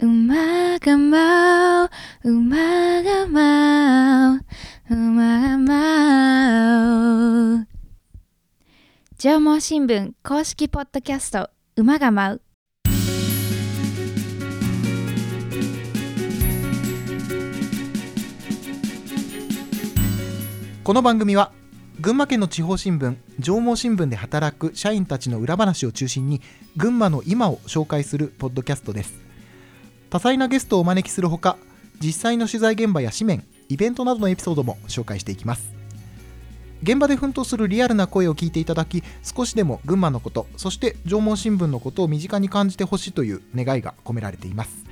馬が舞う馬が舞う馬が舞う。縄文新聞公式ポッドキャスト馬が舞う。この番組は群馬県の地方新聞上毛新聞で働く社員たちの裏話を中心に群馬の今を紹介するポッドキャストです。多彩なゲストをお招きするほか実際の取材現場や紙面イベントなどのエピソードも紹介していきます。現場で奮闘するリアルな声を聞いていただき少しでも群馬のことそして上毛新聞のことを身近に感じてほしいという願いが込められています。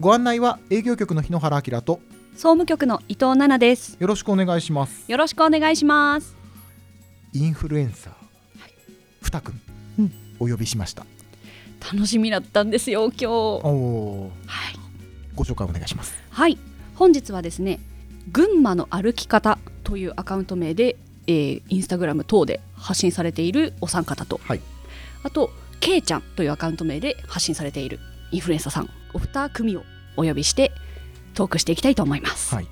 ご案内は営業局の日野原明と総務局の伊藤奈々です。よろしくお願いします。よろしくお願いします。インフルエンサー、ふたくん、うん。お呼びしました楽しみだったんですよ今日。はい、ご紹介お願いします。はい、本日はですね群馬の歩き方というアカウント名で、えーインスタグラム等で発信されているお三方と。はい。あとけいちゃんというアカウント名で発信されているインフルエンサーさんお二組をお呼びしてトークしていきたいと思います、はい。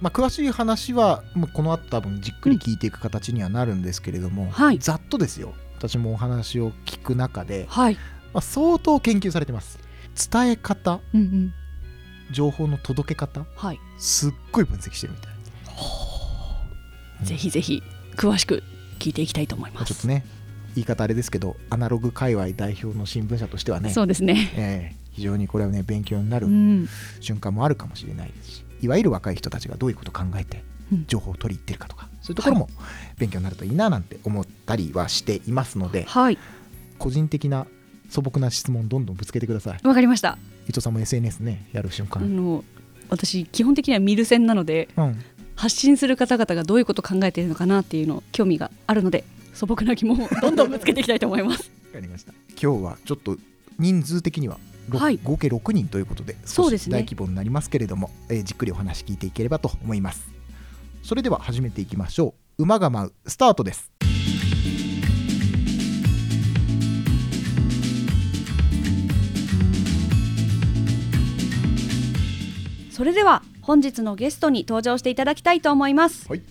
まあ、詳しい話はまあこの後多分じっくり聞いていく形にはなるんですけれども、はい。ざっとですよ。私もお話を聞く中で、はい、まあ、相当研究されてます。伝え方うんうん。情報の届け方はい、すっごい分析してるみたい。うんぜひぜひ詳しく聞いていきたいと思いまますあちょっとね言い方あれですけどアナログ界隈代表の新聞社としてはねそうですね。えー非常にこれはね勉強になるうん。瞬間もあるかもしれないですしいわゆる若い人たちがどういうことを考えてうん。情報を取り入ってるかとか、そういうところも勉強になるといいななんて思ったりはしていますのではい。個人的な素朴な質問どんどんぶつけてください。わかりました。伊藤さんも SNS ねやる瞬あ間、の私基本的には見る線なのでうん、発信する方々がどういうことを考えているのかなっていうの興味があるので素朴な疑問をどんどんぶつけていきたいと思います。わかりました。今日はちょっと人数的には、ろはい。合計6人ということでそうですね。大規模になりますけれども、えーじっくりお話聞いていければと思います。それでは始めていきましょう。馬が舞うスタートですそれでは本日のゲストに登場していただきたいと思います、はい。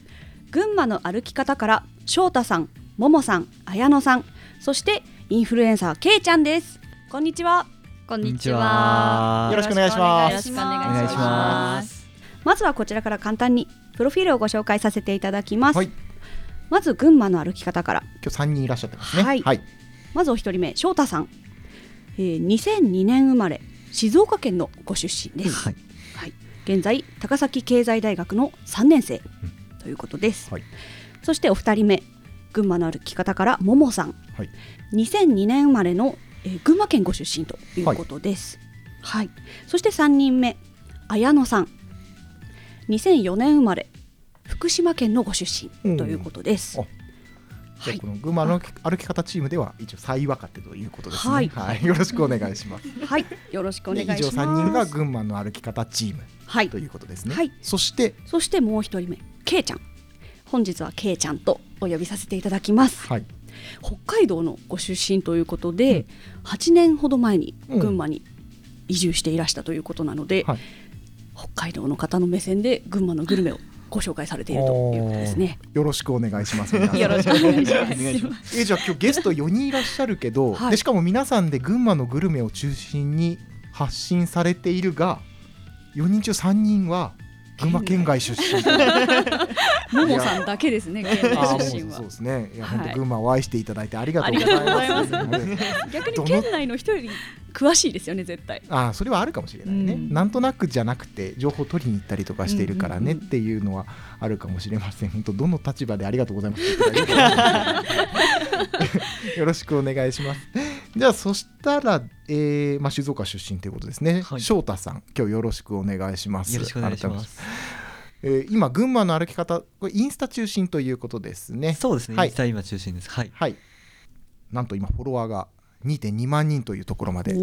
群馬の歩き方から翔太さんももさん綾乃さんそしてインフルエンサーけいちゃんです。こんにちは。こんにちは。よろしくお願いします。よろしくお願いしまます。す。まずはこちらから簡単にプロフィールをご紹介させていただきます、はい。まず群馬の歩き方から。今日3人いらっしゃってますね。はい。はい、まずお一人目翔太さん、えー、2002年生まれ静岡県のご出身です、はいはい、現在高崎経済大学の3年生ということです、はい。そしてお二人目群馬の歩き方からももさん、はい。2002年生まれの、えー群馬県ご出身ということです、はい。そして3人目綾乃さん。2004年生まれ福島県のご出身ということです、おじゃあこの群馬の歩き方チームでは一応最若手ということですね。はい。はい、よろしくお願いします。はい。よろしくお願いします。で以上3人が群馬の歩き方チームはい。ということですね。はい。そして、そしてもう一人目。けいちゃん本日はけいちゃんとお呼びさせていただきます。はい、北海道のご出身ということで、8年ほど前にうん群馬に移住していらしたということなので、はい。北海道の方の目線で群馬のグルメをご紹介されているということですね。よろしくお願いします。よろしくお願いします。えじゃあ今日ゲスト4人いらっしゃるけど、はいでしかも皆さんで群馬のグルメを中心に発信されているが、4人中3人は群馬県外出身。ももさんだけですね、県あー内出身そう。ですね。いや、はい本当群馬を愛していただいてありがとうございます。逆に県内の人より詳しいですよね、絶対。ああそれはあるかもしれないね、うんなんとなくじゃなくて情報を取りに行ったりとかしているからねっていうのはあるかもしれません本当どの立場でありがとうございます よろしくお願いしますじゃあそしたら、えーまあ、静岡出身ということですね、はい翔太さん今日よろしくお願いしますよろしくお願いしま改す。えー今群馬の歩き方これインスタ中心ということですねそうですね。はいインスタ今中心です。はい。はいなんと今フォロワーが2.2万人というところまで。あ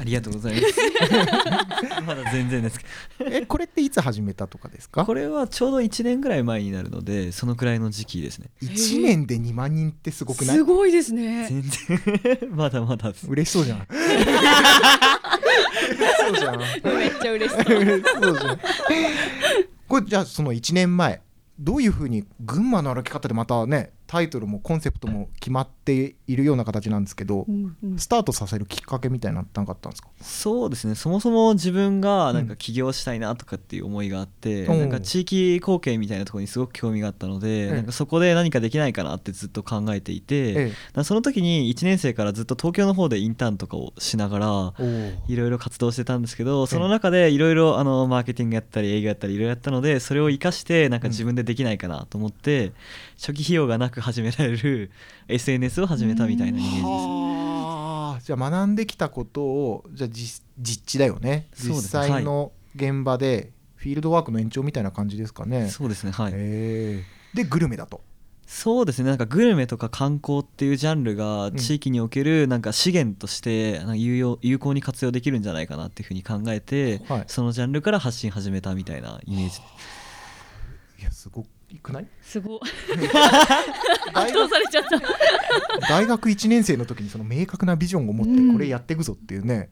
ありがとうございます。まだ全然ですけえこれっていつ始めたとかですか？どこれはちょうど1年ぐらい前になるのでそのくらいの時期ですね。1年で2万人ってすごくない？すごいですね。全然。まだまだです。嬉しそうじゃん。そうじゃん。めっちゃ嬉しいそうじゃん。これじゃあその1年前どういうふうに群馬の歩き方でまたねタイトルもコンセプトも決まっているような形なんですけど、うんうん。スタートさせるきっかけみたいなのってなかったんですか？そうですね。そもそも自分がなんか起業したいなとかっていう思いがあって、うん。なんか地域貢献みたいなところにすごく興味があったので、ええ。なんかそこで何かできないかなってずっと考えていて、ええ。だからその時に1年生からずっと東京の方でインターンとかをしながらいろいろ活動してたんですけどその中でいろいろあのマーケティングやったり営業やったりいろいろやったのでそれを生かしてなんか自分でできないかなと思って、初期費用がなく始められる SNS を始めたみたいなイメージです。はあ。じゃあ学んできたことをじゃあ実実地だよね。実そうですね。際の現場でフィールドワークの延長みたいな感じですかね。そうですね。はい、へえ。でグルメだと。そうですね。なんかグルメとか観光っていうジャンルがん地域におけるなんか資源としてなんか有用有効に活用できるんじゃないかなっていうふうに考えて、はい。そのジャンルから発信始めたみたいなイメージ。いやすごくない？すごい。大学されちゃった。大学1年生の時にその明確なビジョンを持ってうんこれやっていくぞっていうね、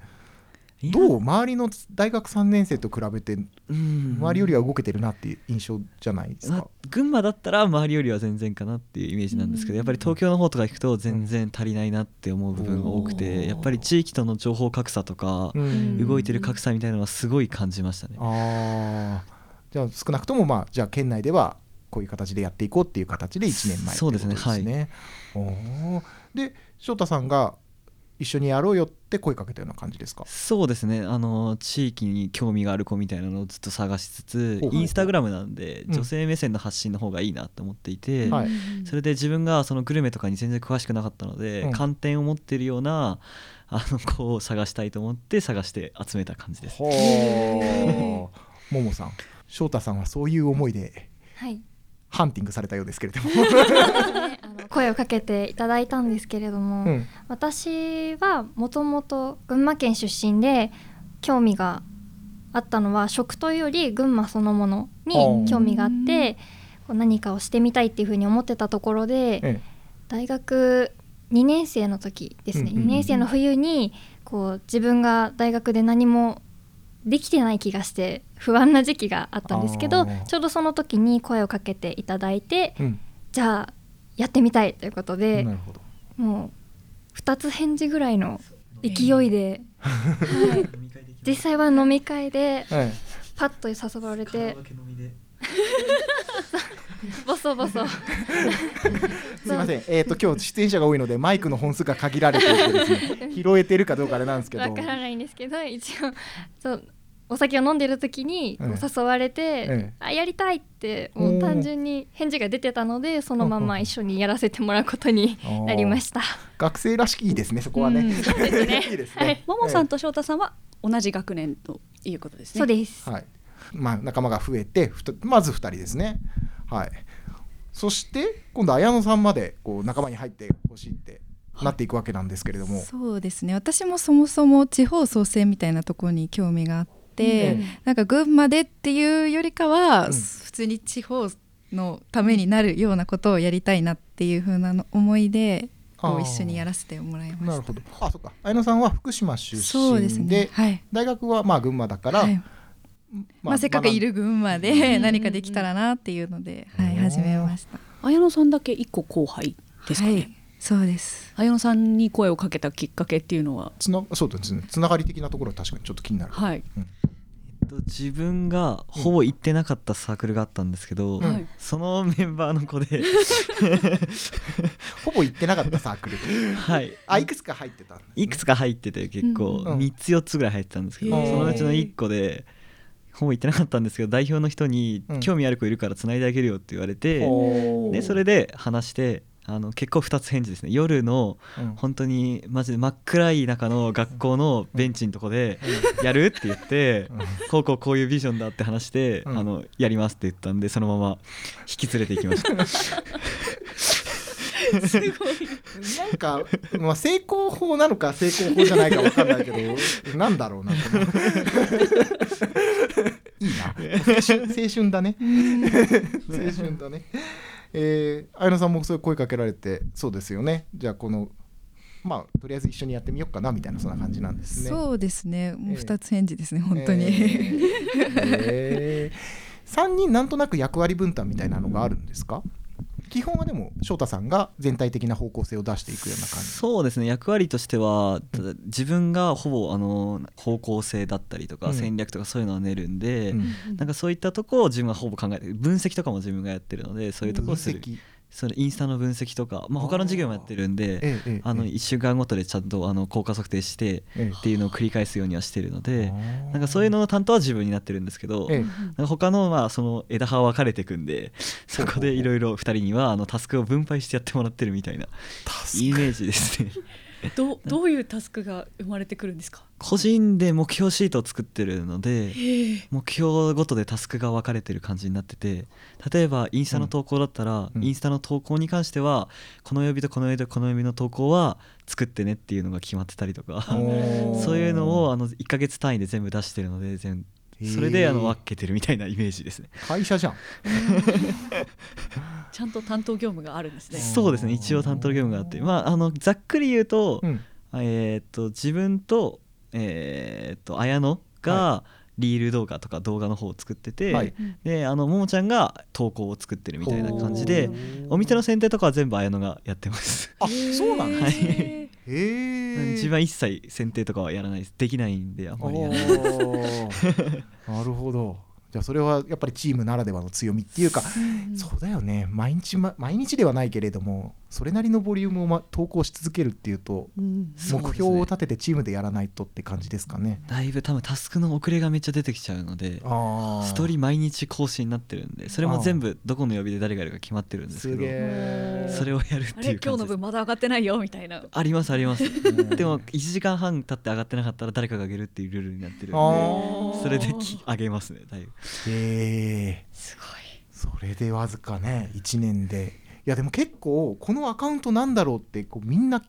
いや。どう？周りの大学3年生と比べてうん。周りよりは動けてるなっていう印象じゃないですまあか。群馬だったら周りよりは全然かなっていうイメージなんですけどやっぱり東京の方とか行くと全然足りないなって思う部分が多くうん。てやっぱり地域との情報格差とかうん。動いてる格差みたいなのはすごい感じましたね。あー。じゃあ少なくともまあじゃあ県内ではこういう形でやっていこうっていう形で1年前そうですね。ってことね。おー。で翔太さんが一緒にやろうよって声かけたような感じですか？そうですね。あの地域に興味がある子みたいなのをずっと探しつつインスタグラムなんでうん。女性目線の発信の方がいいなと思っていて、はい。それで自分がそのグルメとかに全然詳しくなかったので、うん。観点を持ってるようなあの子を探したいと思って探して集めた感じです。ももさん翔太さんはそういう思いではいハンティングされたようですけれども、声をかけていただいたんですけれども、うん。私はもともと群馬県出身で興味があったのは食というより群馬そのものに興味があってこう何かをしてみたいっていうふうに思ってたところでえ大学2年生の時ですね、うんうんうん2年生の冬にこう自分が大学で何もできてない気がして不安な時期があったんですけどちょうどその時に声をかけていただいてうん。じゃあやってみたいということでもう2つ返事ぐらいの勢いで、はい、実際は飲み会でえパッと誘われてボソボソ。え すみません、えー、と今日出演者が多いのでマイクの本数が限られていてですね 拾えてるかどうかあれなんですけど。わからないんですけど一応そうお酒を飲んでる時に誘われて、ええあやりたいってもう単純に返事が出てたのでそのまま一緒にやらせてもらうことに なりました。学生らしきですねそこはね、うん。そうですね。いいですね。はい。ももさんと翔太さんは同じ学年ということですね。そうです、はい。まあ、仲間が増えてふたまず2人ですねはい。そして今度綾野さんまでこう仲間に入ってほしいってなっていくわけなんですけれども、そうですね。私もそもそも地方創生みたいなところに興味があって、うん。なんか群馬でっていうよりかは、うん。普通に地方のためになるようなことをやりたいなっていう風なの思いでこあー。う一緒にやらせてもらいました。なるほど。あそっか。綾野さんは福島出そうででね。はい、大学はまあ群馬だから、はいまあ、せっかくいるる群馬で何かできたらなっていうので、はい、うん始めました。綾野さんだけ一個後輩ですかね、はい、そうです。綾野さんに声をかけたきっかけっていうのは？つなそうですね。つながり的なところは確かにちょっと気になる、はい、うん。えっと自分がほぼ行ってなかったサークルがあったんですけど、うん。はい。そのメンバーの子で。ほぼ行ってなかったサークル。はい。あいくつか入ってたね。いくつか入ってて結構うん。3つ4つぐらい入ってたんですけど、へー。そのうちの1個でほぼ行ってなかったんですけど代表の人にうん興味ある子いるから繋いであげるよって言われて、ほう。でそれで話してあの結構2つ返事ですね。夜のうん。本当にマジで真っ暗い中の学校のベンチのとこで「やる?」って言ってうん「こうこうこういうビジョンだ」って話して「うん。あのやります」って言ったんでそのまま引き連れていきましたすごい。なんか、まあ、成功法なのか成功法じゃないかわかんないけど なんだろうなと思ういいな。青春。青春だね。青春だね。えー、綾野さんもそういう声かけられてそうですよね。じゃあこのまあとりあえず一緒にやってみようかなみたいなそんな感じなんですね。そうですね。もうええ二つ返事ですね、本当に、えー。えー、3人なんとなく役割分担みたいなのがあるんですか？基本はでも翔太さんが全体的な方向性を出していくような感じ。そうですね。役割としてはただ自分がほぼあの方向性だったりとうん。か戦略とかそういうのを練るんで、うん。なんかそういったところを自分がほぼ考えてる。分析とかも自分がやってるのでそういうところをする。分析それインスタの分析とか、まあ、他の授業もやってるんであのええ1週間ごとでちゃんとあの効果測定してええっていうのを繰り返すようにはしてるのでなんかそういうのの担当は自分になってるんですけど、ええ。なんか他のまあその枝葉は分かれていくんで そこでいろいろ2人にはあのタスクを分配してやってもらってるみたいなイメージですねど どういうタスクが生まれてくるんですか？個人で目標シートを作ってるので目標ごとでタスクが分かれてる感じになってて例えばインスタの投稿だったら、うん。インスタの投稿に関してはこの曜日とこの曜日とこの曜日の投稿は作ってねっていうのが決まってたりとか。そういうのをあの1ヶ月単位で全部出してるので全それであの分けてるみたいなイメージですね。会社じゃん。ちゃんと担当業務があるんですね。そうですね一応担当業務があって。まああのざっくり言うと、うん。えーっと自分とえーっと綾乃がリール動画とか動画の方を作ってて、はい。であのももちゃんが投稿を作ってるみたいな感じでお店の選定とかは全部綾乃がやってます。あそうなんだはい。へえ自分は一切選定とかはやらないです。できないんであんおまりやらないー。なるほどじゃあそれはやっぱりチームならではの強みっていうか、そうだよね。毎日、ま、毎日ではないけれどもそれなりのボリュームを、ま、投稿し続けるっていうとうん目標を立ててチームでやらないとって感じですかね。だいぶ多分タスクの遅れがめっちゃ出てきちゃうのであストーリー毎日更新になってるんでそれも全部どこの曜日で誰がやるか決まってるんですけどえそれをやるっていうあれ今日の分まだ上がってないよみたいな。ありますあります。ん。でも1時間半経って上がってなかったら誰かが上げるっていうルールになってるんでそれでき上げますねだいぶへえすごい。それでわずかね1年で。いやでも結構このアカウントなんだろうってこうみんな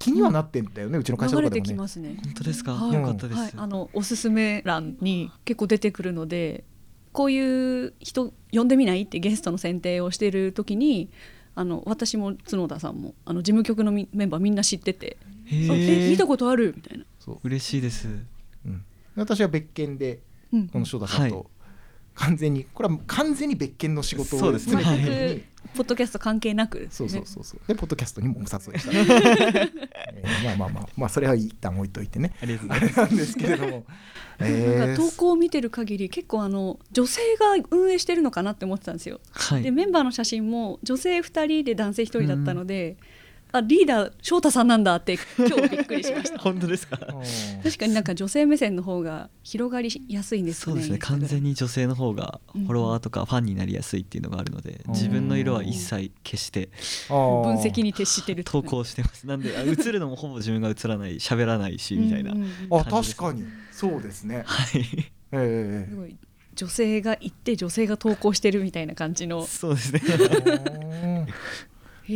気にはなってんだよね、うちの会社とかでもね。きますね。本当ですか、はい。よかったです、はい、あのおすすめ欄に結構出てくるのでこういう人呼んでみないってゲストの選定をしている時にあの私も角田さんもあの事務局のみメンバーみんな知ってて「へあええ見たことある?」みたいな。そう。嬉しいです。うん、私は別件でうん。この翔太さんはい。と完全に、これは完全に別件の仕事をそうですね。ポッドキャスト関係なく。ねそうそうそうそう。でポッドキャストにもお誘いした、えーまあまあまあまあそれは一旦置いといてね。ありがとうごあざいます。れなんですけれども、なんか投稿を見てる限り結構あの女性が運営してるのかなって思ってたんですよ。はい。でメンバーの写真も女性2人で男性1人だったので、あリーダー翔太さんなんだって今日びっくりしました。本当ですか？確かになんか女性目線の方が広がりやすいんですそうですね。完全にに女性の方がフォロワーとかファンになりやすいっていうのがあるので、うん。自分の色は一切消して分分析に徹してる投稿してます。なんであ 映るのもほぼ自分が映らない喋らないしみたいな、あ確かに。そうですね。はい。えすごい。女性が行って女性が投稿してるみたいな感じの。そうですね。え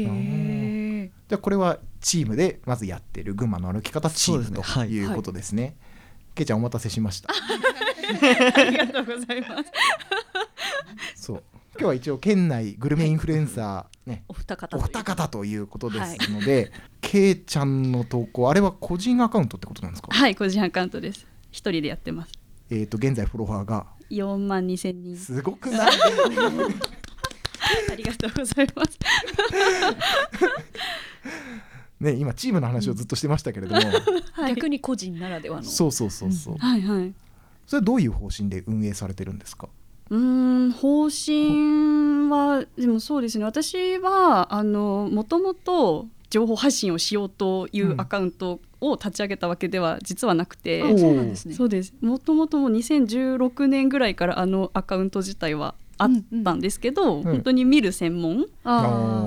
へえじゃあこれはチームでまずやってる群馬の歩き方チームとい。うことですね。けいちゃんお待たせしました。ありがとうございます。そう。今日は一応県内グルメインフルエンサーね、お二方お二方ということですので、けいちゃんの投稿あれは個人アカウントってことなんですか？はい個人アカウントです。一人でやってます。えっ、と現在フォロワーが4万2千人。すごくない？ありがとうございます。ね今チームの話をずっとしてましたけれども、はい。逆に個人ならではの。そうそうそうそう。はいはい。それはどういう方針で運営されてるんですか？うーん方針はでもそうですね。私はあのもともと情報発信をしようといううん。アカウントを立ち上げたわけでは実はなくて、おーそうなんですね。そうです。もともともう2016年ぐらいからあのアカウント自体はあったんですけど、ん本当に見る専門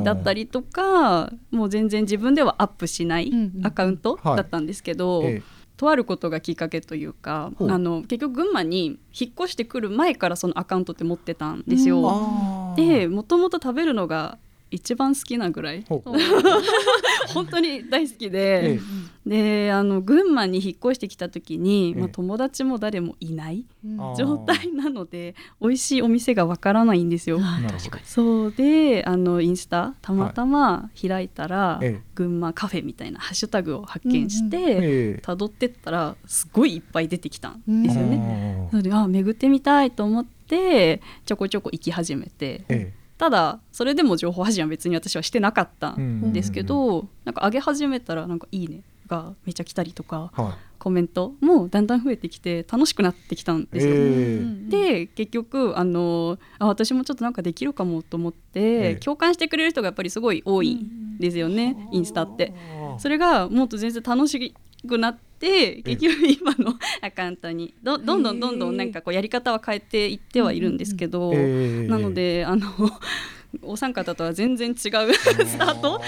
だったりとかもう全然自分ではアップしないうんうんアカウントだったんですけど、えとあることがきっかけというかあの結局群馬に引っ越してくる前からそのアカウントって持ってたんですえよ。あー。でもともと食べるのが一番好きなぐらい。本当に大好きで、えであの群馬に引っ越してきた時に、ええ。まあ、友達も誰もいない状態なので美味しいお店がわからないんですよ。そうであのインスタたまたま開いたら、ええ。群馬カフェみたいなハッシュタグを発見して、ええ。辿ってったらすごいいっぱい出てきたんですよね。あーなのであ巡ってみたいと思ってちょこちょこ行き始めて。えただそれでも情報発信は別に私はしてなかったえんですけど、なんか上げ始めたらなんか「いいね」がめっちゃ来たりとかはコメントもだんだん増えてきて楽しくなってきたんいですよ。ええで結局あのあ私もちょっとなんかできるかもと思って、ええ。共感してくれる人がやっぱりすごい多いんですよね、インスタって。それがもっと全然楽しくなって結局今の アカウントにどどんどんどんどんなんかこうやり方は変えていってはいるんですけど、ええ。なのであのお三方とは全然違う スタート。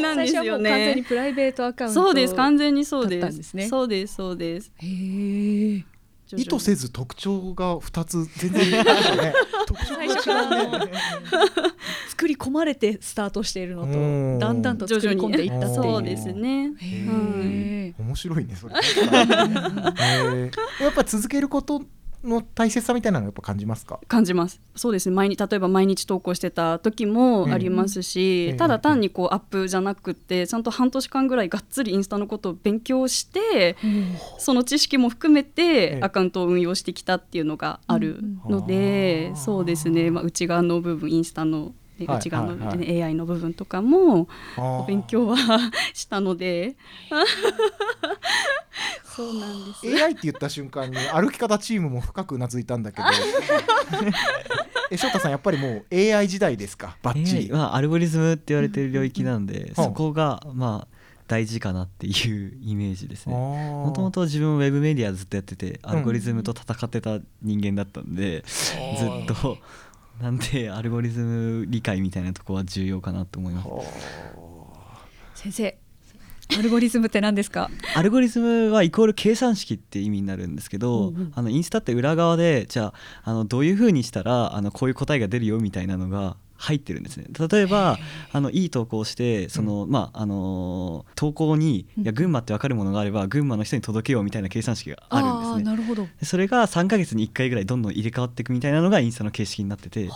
なんですよ最初はもう完全ねに。プライベートアカウントそうです。完全にそうです。だったんですね。そうですそうです。へえ意図せず特徴が2つ全然違うね特徴が違うね作り込まれてスタートしているのうん。とだんだんと徐作り込んでいったっていう。そうですね。面白いねそれ、ええやっぱ続けることの大切さみたいなのやっぱ感じますか？感じます。そうですね。毎日例えば毎日投稿してた時もありますし、うん。ただ単にこうアップじゃなくてちゃんと半年間ぐらいがっつりインスタのことを勉強して、その知識も含めえてえアカウントを運用してきたっていうのがあるので、うん。そうですね、まあ、内側の部分インスタの、内側の、ねはい。AI の部分とかも勉強は したのでそうなんです。AI って言った瞬間に歩き方チームも深くうなずいたんだけど。え翔太さんやっぱりもう AI 時代ですか？バッチリ、まあ、アルゴリズムって言われてる領域なんで、ん。そこがまあ大事かなっていうイメージですね。ももともと自分ウェブメディアずっとやっててアルゴリズムと戦ってた人間だったんで、ずっとなんでアルゴリズム理解みたいなとこは重要かなと思います。先生アルゴリズムって何ですか？アルゴリズムはイコール計算式って意味になるんですけど、あのインスタって裏側でじゃああのどういうふうにしたらあのこういう答えが出るよみたいなのが入ってるんですね。例えばあのいい投稿をしてその、まああのー投稿にいや群馬って分かるものがあれば群馬の人に届けようみたいな計算式があるんですね。なるほど。でそれが3ヶ月に1回ぐらいどんどん入れ替わっていくみたいなのがインスタの形式になってて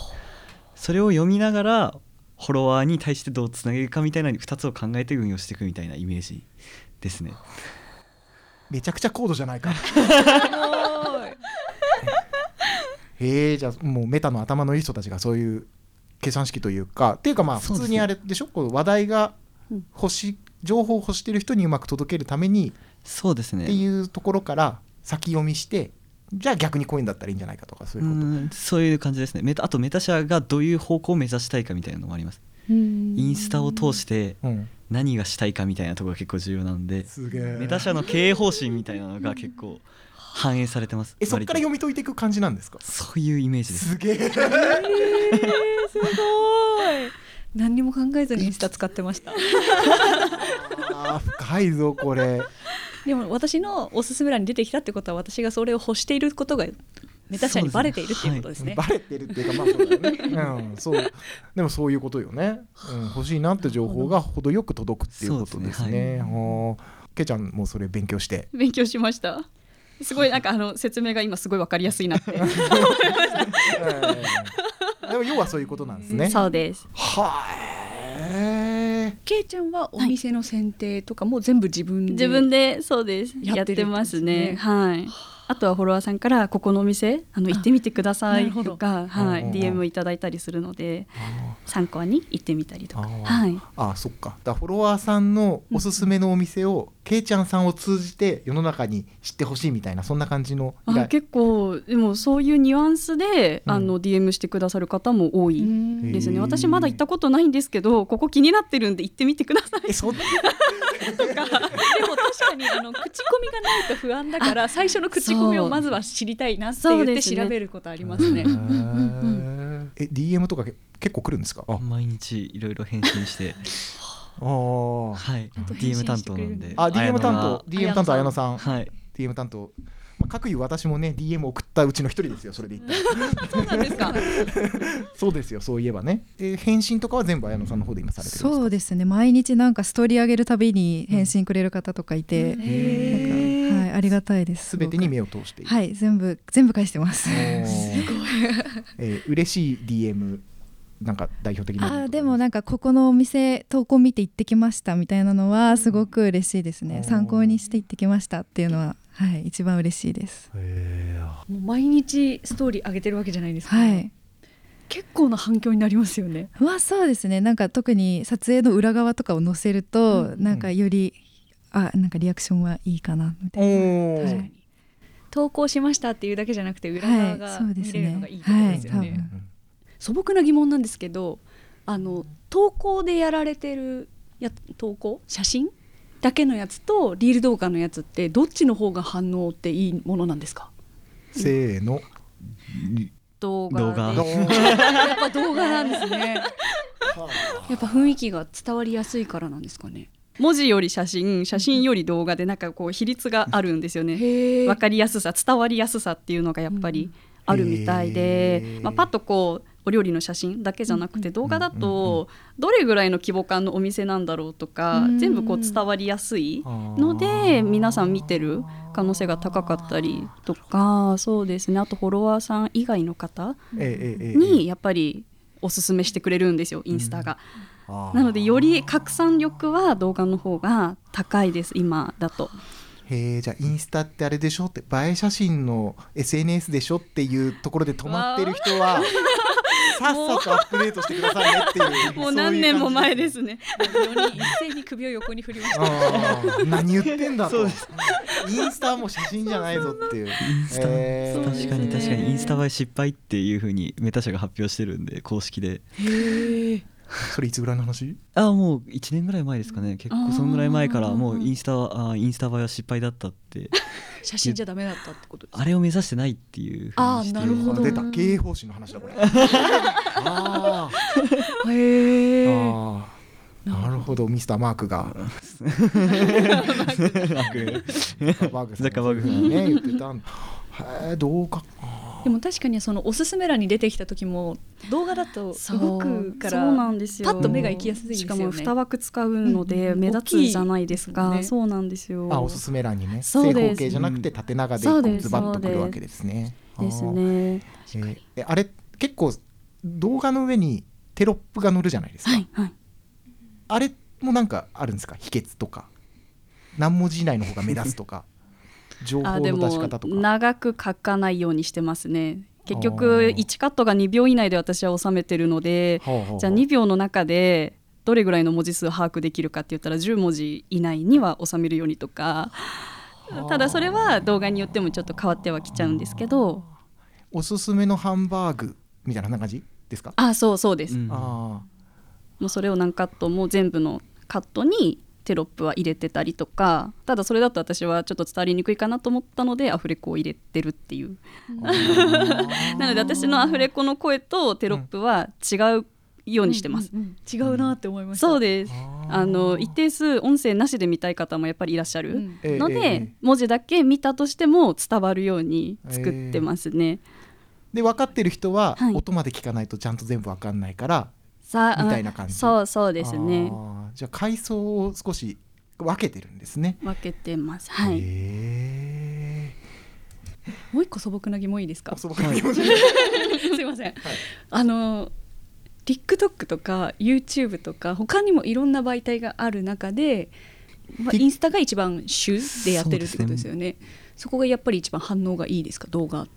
それを読みながらフォロワーに対してどうつなげるかみたいな2つを考えて運用していくみたいなイメージですね。めちゃくちゃ高度じゃないか。へえじゃあもうメタの頭のいい人たちがそういう計算式というかっていうかまあ普通にあれでしょ？こう話題が欲し情報を欲してる人にうまく届けるためにそうですね。っていうところから先読みしてじゃあ逆にこういうんだったらいいんじゃないかとかそういうこと。うんそういう感じですね。メタあとメタ社がどういう方向を目指したいかみたいなのもあります。インスタを通してうん。何がしたいかみたいなところが結構重要なんで。メタ社の経営方針みたいなのが結構反映されてます。えそっから読み解いていく感じなんですか？そういうイメージです。すげえ。すごい。何にも考えずにインスタ使ってました。あー深いぞこれでも私のおすすめ欄に出てきたってことは私がそれを欲していることがメタ社にバレているっていうことですね。バレてるっていうかまあそうだよね、うん、そうでもそういうことよね、うん、欲しいなって情報が程よく届くっていうことですね。けいちゃんもそれ勉強して？勉強しました。すごいなんかあの説明が今すごいわかりやすいなって。え えでも要はそういうことなんですね。そうです。はえけいちゃんはお店の選定とかも全部自分で自分でそうです。やっててますね。はいあとはフォロワーさんからここのお店あの行ってみてくださないとか、はい、DM いただいたりするので参考に行ってみたりとか。はい。あそっか。だフォロワーさんのおすすめのお店をけいちゃんさんを通じて世の中に知ってほしいみたいなそんな感じのあ結構でもそういうニュアンスで、うん。あの DM してくださる方も多いうんですね。私まだ行ったことないんですけどここ気になってるんで行ってみてください。えそんな？でも確かにあの口コミがないと不安だから最初の口コミをまずは知りたいなって言って調べることありますね。え DM とかけ結構来るんですか？あ毎日いろいろ返信して。あー。はい。DM 担当なんで。あ DM 担当。DM 担当綾野さん。はい。DM 担当、まあ、各いう私もね DM 送ったうちの一人ですよそれで言ったら。そうなんですか。そうですよそういえばね、えー返信とかは全部綾野さんの方で今されてるんですか？そうですね。毎日なんかストーリー上げるたびに返信くれる方とかいて、なんかはいありがたいです。すべてに目をを通して。はい全部全部返してます。おー。えー嬉しい DM なんか代表的なあーでもなんかここのお店投稿見て行ってきましたみたいなのはすごく嬉しいですね、うん参考にして行ってきましたっていうのははい一番嬉しいです。へもう毎日ストーリー上げてるわけじゃないですか、はい。結構な反響になりますよね。まあそうですね。なんか特に撮影の裏側とかを載せると、うんなんかよりあなんかリアクションはいいかなみたいな。確かに。投稿しましたっていうだけじゃなくて裏側はいがそうですね。見れるのがいいってことですよね,、はい多分。素朴な疑問なんですけどあの投稿でやられてるや投稿？写真？だけのやつとリール動画のやつってどっちの方が反応っていいものなんですか？せーの。動動画。でやっぱ動画なんですね。やっぱ雰囲気が伝わりやすいからなんですかね。文字より写真写真より動画でなんかこう比率があるんですよね。へ分かりやすさ伝わりやすさっていうのがやっぱりあるみたいで、まあ、パッとこうお料理の写真だけじゃなくて動画だとどれぐらいの規模感のお店なんだろうとかうん全部こう伝わりやすいので皆さん見てる可能性が高かったりとかそうですね。あとフォロワーさん以外の方にやっぱりおすすめしてくれるんですよインスタが。なのでより拡散力は動画の方が高いです今だと。へえじゃあインスタってあれでしょ？って映え写真の SNS でしょ？っていうところで止まってる人は さっさとアップデートしてくださいねっていうもう何年も前ですね。ね。一斉に首を横に振りましあー何言ってんだと。インスタはもう写真じゃないぞっていう。インスタ、えー。確かに確かに。インスタ映え失敗っていう風にメタ社が発表してるんで公式で それいつぐらいの話？あもう1年ぐらい前ですかね。結構そんぐらい前からもうインスタはあインスタ映えは失敗だったって。写真じゃダメだったってことあれを目指してないっていうあーなるほど。あ出た。経営方針の話だこれ。あー。へえ。なるほど。ミスターマークが。ザッカーバーグさんがザッカーバーグさんね言ってたんへえどうかでも確かにそのおすすめ欄に出てきた時も動画だと動くからそうなんですよ。パッと目が行きやすいですよね。しかも2枠使うので目立つじゃないですか、そうなんですよ。あおすすめ欄にね。そうです。正方形じゃなくて縦長でズバッとくるわけですね。です。ね。えあれ結構動画の上にテロップが載るじゃないですか、はいはい。あれもなんかあるんですか？秘訣とか。何文字以内の方が目立つとか情報あでの出しも方とか。長く書かないようにしてますね。結あ局ー。1カットが2秒以内で私は収めてるのでじゃあ2秒の中でどれぐらいの文字数把握できるかって言ったら10文字以内には収めるようにとか。ただそれは動画によってもちょっと変わってはきちゃうんですけど。おすすめのハンバーグみたいな感じですか、あそうそうです、うん。あもうそれを何カットも全部のカットにテロップは入れてたりとかただそれだと私はちょっと伝わりにくいかなと思ったのでアフレコを入れてるっていう。なので私のアフレコの声とテロップは違うようにしてます、違うなって思いました。そうです。あの一定数音声なしで見たい方もやっぱりいらっしゃる。うん。ええ。ので、ええ文字だけ見たとしても伝わるように作ってますね、で分かってる人ははい。音まで聞かないとちゃんと全部分かんないから、さあみたいな感じ。そうそうですね。じゃあ階層を少し分けてるんですね。分けてます。はい。へもう一個素朴な疑問いいですか？ー素朴な気持ちすいません、あの TikTok とか YouTube とか他にもいろんな媒体がある中で、まあ、インスタが一番主でやってるってことですよね。そこがやっぱり一番反応がいいですか？動画。う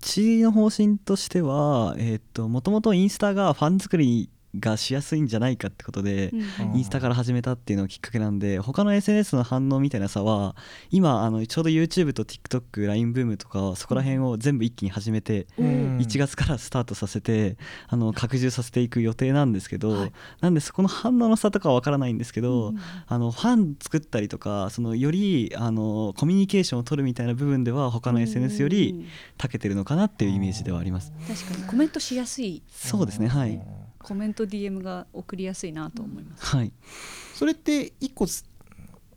ちの方針としてはえーっともともとインスタがファン作りがしやすいんじゃないかってことで、うん。インスタから始めたっていうのがきっかけなんで他の SNS の反応みたいな差は今あのちょうど YouTube と TikTokLINE ブームとかそこら辺を全部一気に始めて、うん。1月からスタートさせてあの拡充させていく予定なんですけど、なんでそこの反応の差とかは分からないんですけど、あのファン作ったりとかそのよりあのコミュニケーションを取るみたいな部分では他の SNS より長けてるのかなっていうイメージではあります。確かにコメントしやすい。そうですねはい、コメント DM が送りやすいなと思います、はい。それって一個す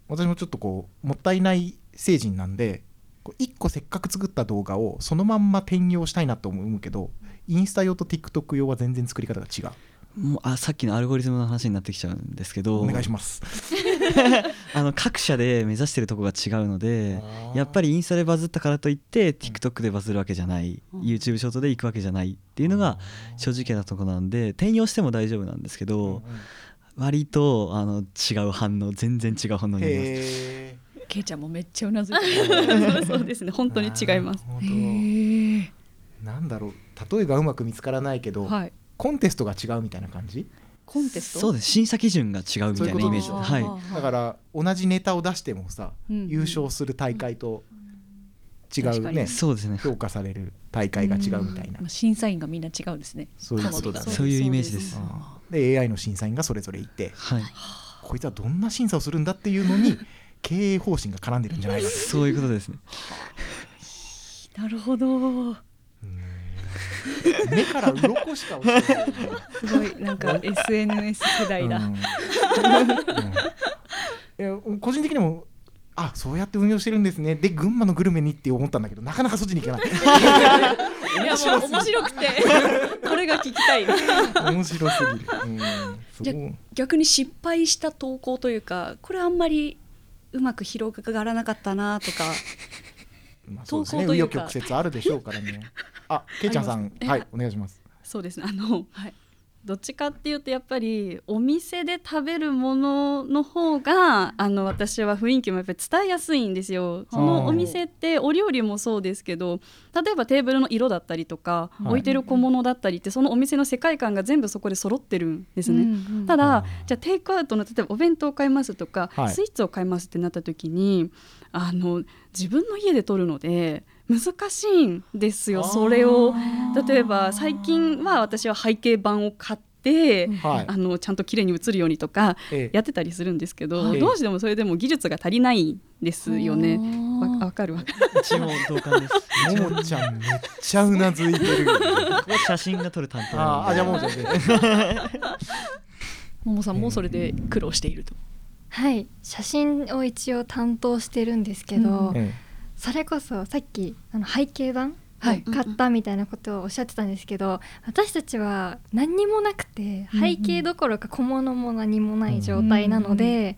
私もちょっとこうもったいない成人なんでこう1個せっかく作った動画をそのまんま転用したいなと思うけどインスタ用と TikTok 用は全然作り方が違うもうあさっきのアルゴリズムの話になってきちゃうんですけどお願いします。あの各社で目指してるとこが違うのでやっぱりインスタでバズったからといって TikTok でバズるわけじゃない、YouTube ショートで行くわけじゃないっていうのが正直なとこなんで転用しても大丈夫なんですけど、割とあの違う反応全然違う反応になります。けいちゃんもめっちゃうなずいてる。そうですね。本当に違います。なんだろう。例えがうまく見つからないけど、はいコンテストが違うみたいな感じ？コンテスト？そうです。審査基準が違うみたいなイメージ。はい。だから同じネタを出してもさ、うん優勝する大会と違うねそうですね。評価される大会が違うみたいな、まあ審査員がみんな違うんですね。そういうことだね。そういうイメージです。で AI の審査員がそれぞれいてはい。こいつはどんな審査をするんだっていうのに 経営方針が絡んでるんじゃないかと。そういうことですね。なるほど目から鱗しか落ちてない。すごいなんか SNS 世代だ、うん。うん。いや個人的にもあそうやって運用してるんですね。で群馬のグルメにって思ったんだけどなかなかそっちに行けない。いやもう面白くて。これが聞きたい。面白すぎる、うん、じゃ逆に失敗した投稿というかこれあんまりうまく広がらなかったなとか。まあ、そうですね。紆投稿というか。余曲折あるでしょうからねあけいちゃんさんはいお願いします。そうです。ねあの、どっちかっていうとやっぱりお店で食べるものの方があの私は雰囲気もやっぱり伝えやすいんですよ。そのお店ってお料理もそうですけど例えばテーブルの色だったりとか、はい。置いてる小物だったりってそのお店の世界観が全部そこで揃ってるんですね。たあだーじゃあテイクアウトの例えばお弁当を買いますとか、はい。スイーツを買いますってなった時にあの自分の家で取るので難しいんですよそれを。例えば最近は私は背景板を買って、はい。あのちゃんと綺麗に映るようにとかええ。やってたりするんですけど、はいどうしてもそれでも技術が足りないんですよね。わわかるわ。かる。うちも同感です。ももちゃんめっちゃうなずいてる。写真が撮る担当あじゃあももちゃんでももさんもそれで苦労していると、はい。写真を一応担当してるんですけど、えそれこそさっきあの背景板はい。買ったみたいなことをおっしゃってたんですけど、私たちは何にもなくて背景どころか小物も何もない状態なので、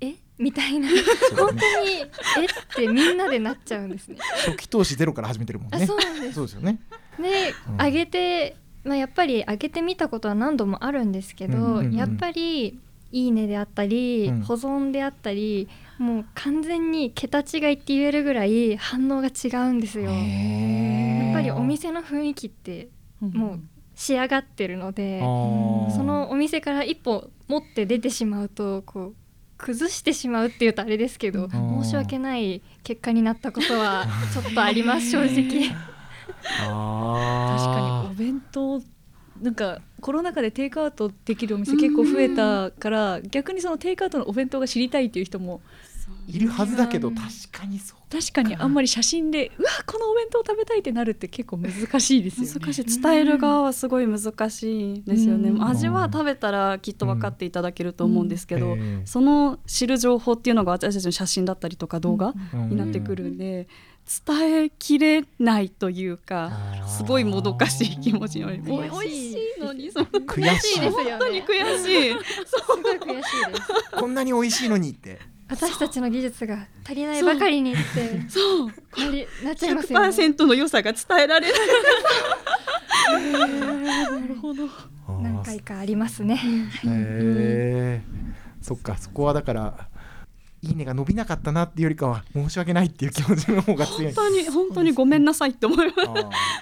え？みたいな。本当にえ？ってみんなでなっちゃうんですね。初期投資ゼロから始めてるもんあねそうなんです。そうですよね。で、うん。上げて、まあ、やっぱり上げてみたことは何度もあるんですけど、うんうんうん。やっぱり「いいね」であったり、うん。保存であったりもう完全に桁違いって言えるぐらい反応が違うんですよ。やっぱりお店の雰囲気ってもう仕上がってるので、そそのお店から一歩持って出てしまうとこう崩してしまうっていうとあれですけどん。申し訳ない結果になったことは ちょっとあります正直。確かにお弁当なんかコロナ禍でテイクアウトできるお店結構増えたから逆にそのテイクアウトのお弁当が知りたいっていう人もいるはずだけど確かにそう確かにあんまり写真でうわこのお弁当食べたいってなるって結構難しいですよね。難しい。伝える側はすごい難しいですよね、うん。味は食べたらきっと分かっていただけると思うんですけど、うん。ええ。その知る情報っていうのが私たちの写真だったりとか動画うん。になってくるんで、伝えきれないというかすごいもどかしい気持ちになり悔しいおいしいのにその悔しいですよね。本当に悔しいすごい悔しいです。こんなに美味しいのにって私たちの技術が足りないばかりにってそうなりなっちゃいますよね。100%の良さが伝えられない なるほど。何回かありますね。へえそっかそこはだからいいねが伸びなかったなっていうよりかは申し訳ないっていう気持ちの方が強い。本当に本当にごめんなさいって思いま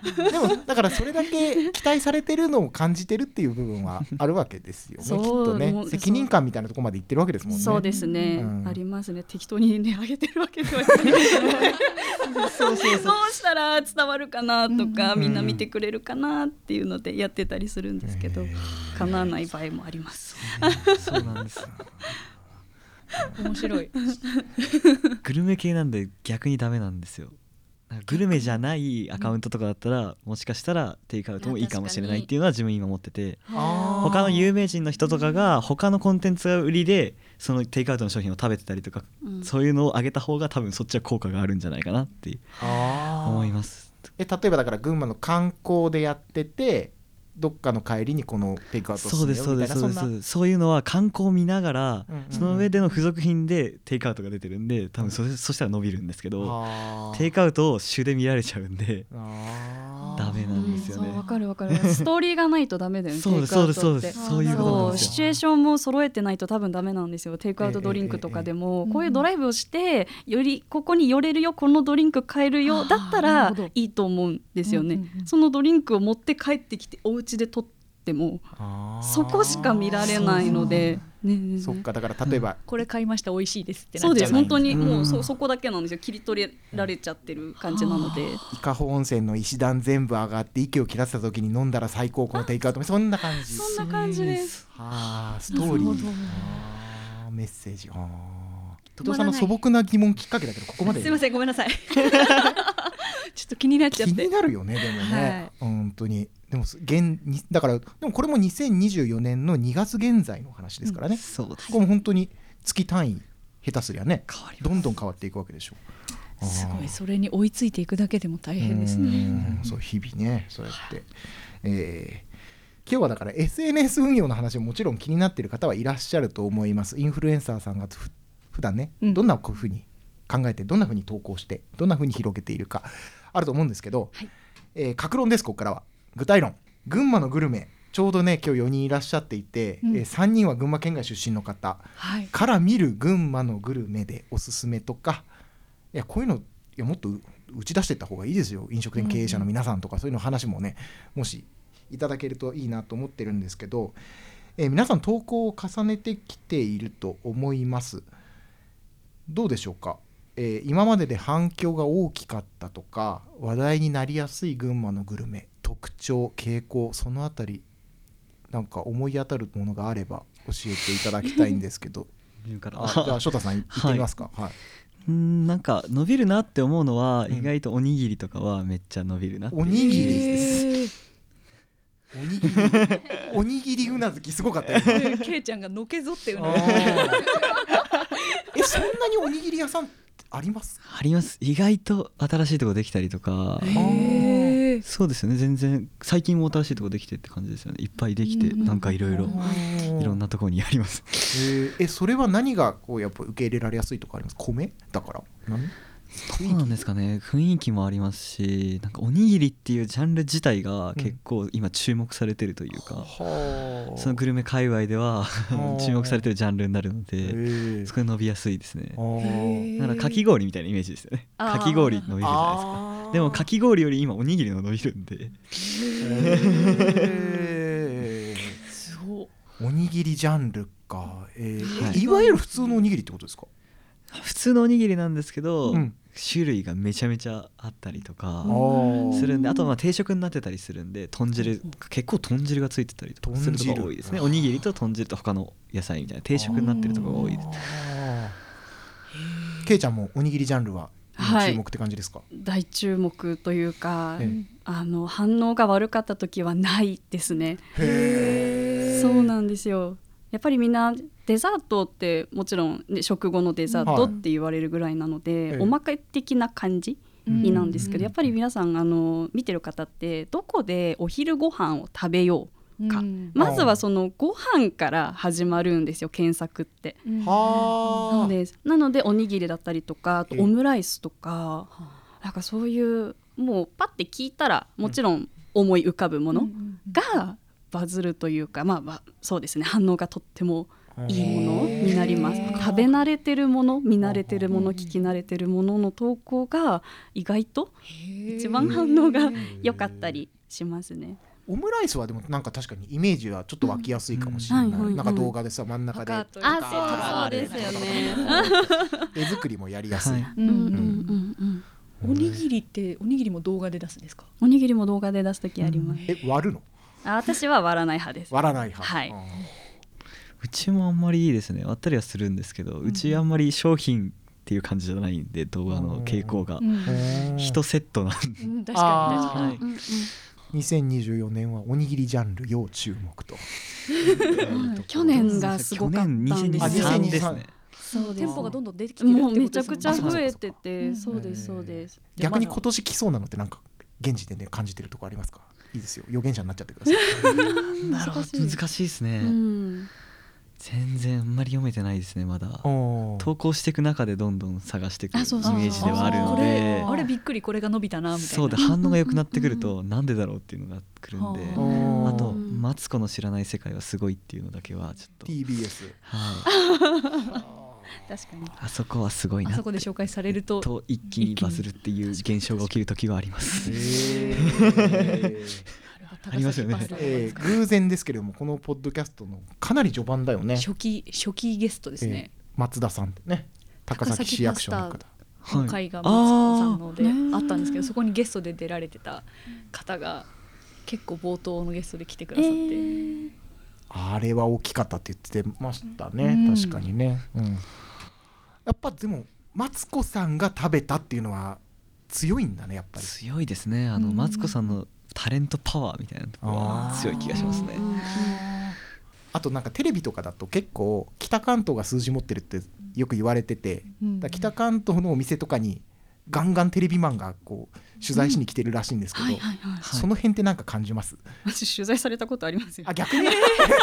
す。でもだからそれだけ期待されてるのを感じてるっていう部分はあるわけですよねきっそうとね責任感みたいなところまでいってるわけですもんね。そうですね、うん。ありますね。適当に値上げてるわけではない。そうそうどうしたら伝わるかなとか、うん。みんな見てくれるかなっていうのでやってたりするんですけど、叶わない場合もありますそうなんです面白い。グルメ系なんで逆にダメなんですよ。グルメじゃないアカウントとかだったらもしかしたらテイクアウトもいいかもしれないっていうのは自分今思ってて。他の有名人の人とかが他のコンテンツが売りでそのテイクアウトの商品を食べてたりとか、うん。そういうのをあげた方が多分そっちは効果があるんじゃないかなって思います。え例えばだから群馬の観光でやっててどっかの帰りにこのテイクアウトをそうですそうですそうです。そういうのは観光を見ながら、うんうんその上での付属品でテイクアウトが出てるんで多分それそしたら伸びるんですけど、テイクアウトを主で見られちゃうんでダメなんですよね。そうわかるわかる。ストーリーがないとダメだよねそうですテイクアウトそうって。ですそうです。そういうことなんですよ。シチュエーションも揃えてないと多分ダメなんですよテイクアウトドリンクとかでも、こういうドライブをしてよりここに寄れるよこのドリンク買えるよだったらいいと思うんですよね、うんうんうん。そのドリンクを持って帰ってきてお家で取ってもそこしか見られないので、ねねねそっかだから例えば、これ買いました。美味しいですってなそうです。本当にもううんそそこだけなんですよ。切り取られちゃってる感じなので。伊香保温泉の石段全部上がって息を切らせた時に飲んだら最高このテイクアウト。そんな感じそんな感じです。あーストーリー。あーメッセージ。あー。戸田さんの素朴な疑問きっかけだけどここまで。すいませんごめんなさい。ちょっと気になっちゃって。気になるよねでもね、本当にでも現にだからでもこれも2024年の2月現在の話ですからね、そうです。ここも本当に月単位下手すりゃねどんどん変わっていくわけでしょう。すごいそれに追いついていくだけでも大変ですね。うんそう日々ねそうやって、えー今日はだから SNS 運用の話ももちろん気になっている方はいらっしゃると思います。インフルエンサーさんがふ普段ね、うん。どんなふうに考えてどんなふうに投稿してどんなふうに広げているかあると思うんですけど、えー格論ですここからは具体論。群馬のグルメちょうどね今日4人いらっしゃっていて、うん。え3人は群馬県外出身の方。はい。から見る群馬のグルメでおすすめとか。いやこういうのいやもっとう打ち出していった方がいいですよ。飲食店経営者の皆さんとか、そういうの話もねもしいただけるといいなと思ってるんですけど、えー皆さん投稿を重ねてきていると思います。どうでしょうか、えー今までで反響が大きかったとか話題になりやすい群馬のグルメ特徴傾向そのあたりなんか思い当たるものがあれば教えていただきたいんですけど。あじゃあ翔太さん言ってみますか？はい。うんなんか伸びるなって思うのは、うん。意外とおにぎりとかはめっちゃ伸びるなっていう。おにぎり？ですおにぎり、おにぎりうなずきすごかったよ。ケイちゃんがのけぞってうあなー。え、そんなにおにぎり屋さんあります？あります。意外と新しいとこできたりとか。へーそうですよね。全然最近も新しいとこできてって感じですよね。いっぱいできてうんなんかいろいろいろんな。なとこにあります。えーえ、それは何がこうやっぱ受け入れられやすいとかあります？米？だから？何そうなんですかね。雰囲気もありますしなんかおにぎりっていうジャンル自体が結構今注目されてるというか、はあ。そのグルメ界隈ではー 注目されてるジャンルになるのえでーそこで伸びやすいですね。だからかき氷みたいなイメージですよね。かき氷伸びるじゃないですか。でもかき氷より今おにぎりの伸びるんで。えー。すごいおにぎりジャンルか、えーはい。いわゆる普通のおにぎりってことですか？普通のおにぎりなんですけど、うん。種類がめちゃめちゃあったりとかー。するんであとはまあ定食になってたりするんで豚汁結構豚汁がついてたりとかするとこが多いですね。おにぎりと豚汁と他の野菜みたいな定食になってるところが多いです。けいちゃんもおにぎりジャンルは注目って感じですか、大注目というか、えあの反応が悪かった時はないですね。へそうなんですよ。やっぱりみんなデザートってもちろん、ね、食後のデザートって言われるぐらいなので、ええ。おまけ的な感じになんですけど、うん。やっぱり皆さんあの見てる方ってどこでお昼ご飯を食べようか、うん。まずはそのご飯から始まるんですよ検索って。なはあ。のでなのでおにぎりだったりとかあとええオムライスとかなんかそういうもうパッて聞いたらもちろん思い浮かぶものがバズるというか、まあまあそうですね反応がとってもいいものになります。食べ慣れてるもの見慣れてるもの聞き慣れてるものの投稿が意外と一番反応が良かったりしますね。オムライスはでもなんか確かにイメージはちょっと湧きやすいかもしれない、なんか動画でさ真ん中で。あそうそうですよね。絵作りもやりやすい、はい。うんうんうんうん。おにぎりっておにぎりも動画で出すんですか？おにぎりも動画で出す時あります。え割るの？あ私は割らない派です。割らない派。はい。あうちもあんまりいいですね。割ったりはするんですけど、うちあんまり商品っていう感じじゃないんで動画の傾向が。ー。一セットなんで。うん確かに確かにうんうん2024年はおにぎりジャンル要注目と。去年がすごかったんですよ。あ2023ですね。そう。店舗がどんどん出てきてるってもことです。もんねうめちゃくちゃ増えてあてそうです。うんそうです。逆に今年来そうなのってなんか現時点で感じてるとこありますか？いいですよ。予言者になっちゃってください。なるほど。難しいですね、うん全然あんまり読めてないですねまだ。投稿していく中でどんどん探していくイメあそうそうそう。ージではあるので。あれびっくりこれが伸びたなみたいな。そうで反応が良くなってくるとなんでだろうっていうのが来るんで。はあ。あとうん。マツコの知らない世界はすごいっていうのだけはちょっと。TBS はい。確かに。あそこはすごいなあそこで紹介されると。と一気にバズるっていう現象が起きる時はありますありますよね。えー偶然ですけれどもこのポッドキャストのかなり序盤だよね、初期初期ゲストですね、えー松田さんってね高崎市役所の。方の会がマツコさんのであったんですけどそこにゲストで出られてた方が結構冒頭のゲストで来てくださって、あれは大きかったって言ってましたね、うん。確かにね、うん、やっぱでもマツコさんが食べたっていうのは強いんだねやっぱり。強いですね。あのうん。マツコさんのタレントパワーみたいなところは強い気がしますね。あとなんかテレビとかだと結構北関東が数字持ってるってよく言われてて、うんだ北関東のお店とかにガンガンテレビマンがこう取材しに来てるらしいんですけど、その辺ってなんか感じます？私取材されたことありますよあ逆に、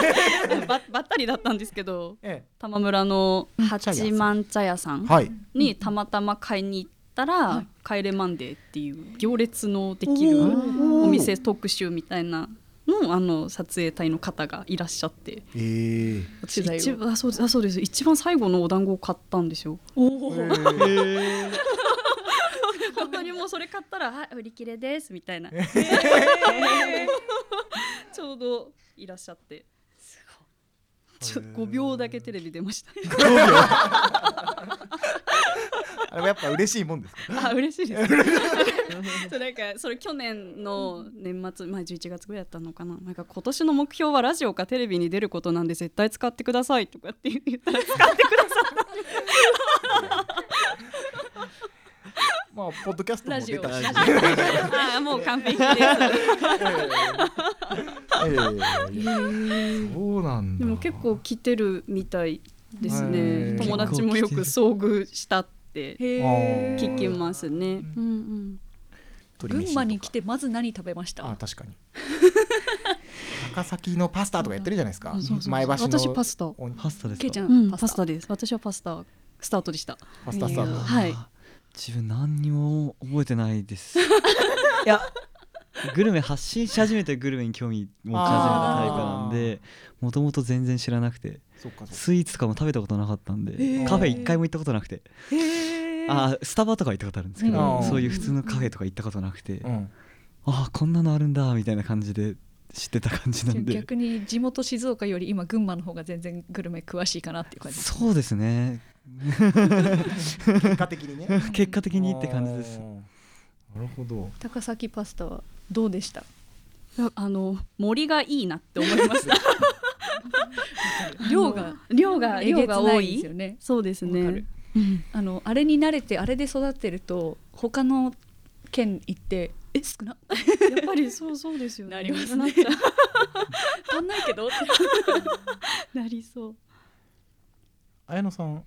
ばばったりだったんですけどえ玉村の八幡茶屋さんえはい。にたまたま買いに行ったらはい「帰れマンデー」っていう行列のできるお店特集みたいなのあの撮影隊の方がいらっしゃって。えー。一番あそうですあそうです。一番最後のお団子を買ったんですよ。おお、本当にもうそれ買ったら「はい売り切れです」みたいな。ちょうどいらっしゃってちょ5秒だけテレビ出ました。あれはやっぱ嬉しいもんですか？あ嬉しいです。そうなんかそれ去年の年末まあ11月ぐらいだったのかな。なんか今年の目標はラジオかテレビに出ることなんで絶対使ってくださいとかって言ったら使ってくださっ まあポッドキャストもラジオ出たし。ああもう完璧です。ええそうなんだでも結構来てるみたいですへねー。友達もよく遭遇したってへ聞きますねうんうん群馬に来ててまず何食べましあた確かに高崎のパスタとかやってるじゃないですか前橋の私パスタおパスタですかけいちゃん、うんパスタパスタです私はパスタスター。トでしたパスタスター。トはい自分何にも覚えてないです。いや。グルメ発信し始めてグルメに興味持ち始めたタイプなんでもともと全然知らなくてスイーツとかも食べたことなかったんでー。カフェ一回も行ったことなくてあスタバとか行ったことあるんですけうん。どそういう普通のカフェとか行ったことなくてうん。あこんなのあるんだみたいな感じで知ってた感じなんで。逆に地元静岡より今群馬の方が全然グルメ詳しいかなっていう感じそうですね 結果的にね。結果的にって感じです。なるほど。高崎パスタはどうでした？あの森がいいなって思いました。量が量が量が多いいですよね。そうですね。うんあのあれに慣れてあれで育ってると他の県行ってえ少なやっぱりそうそうですよね。なりますね。なっちゃう足んないけど なりそう。綾野さん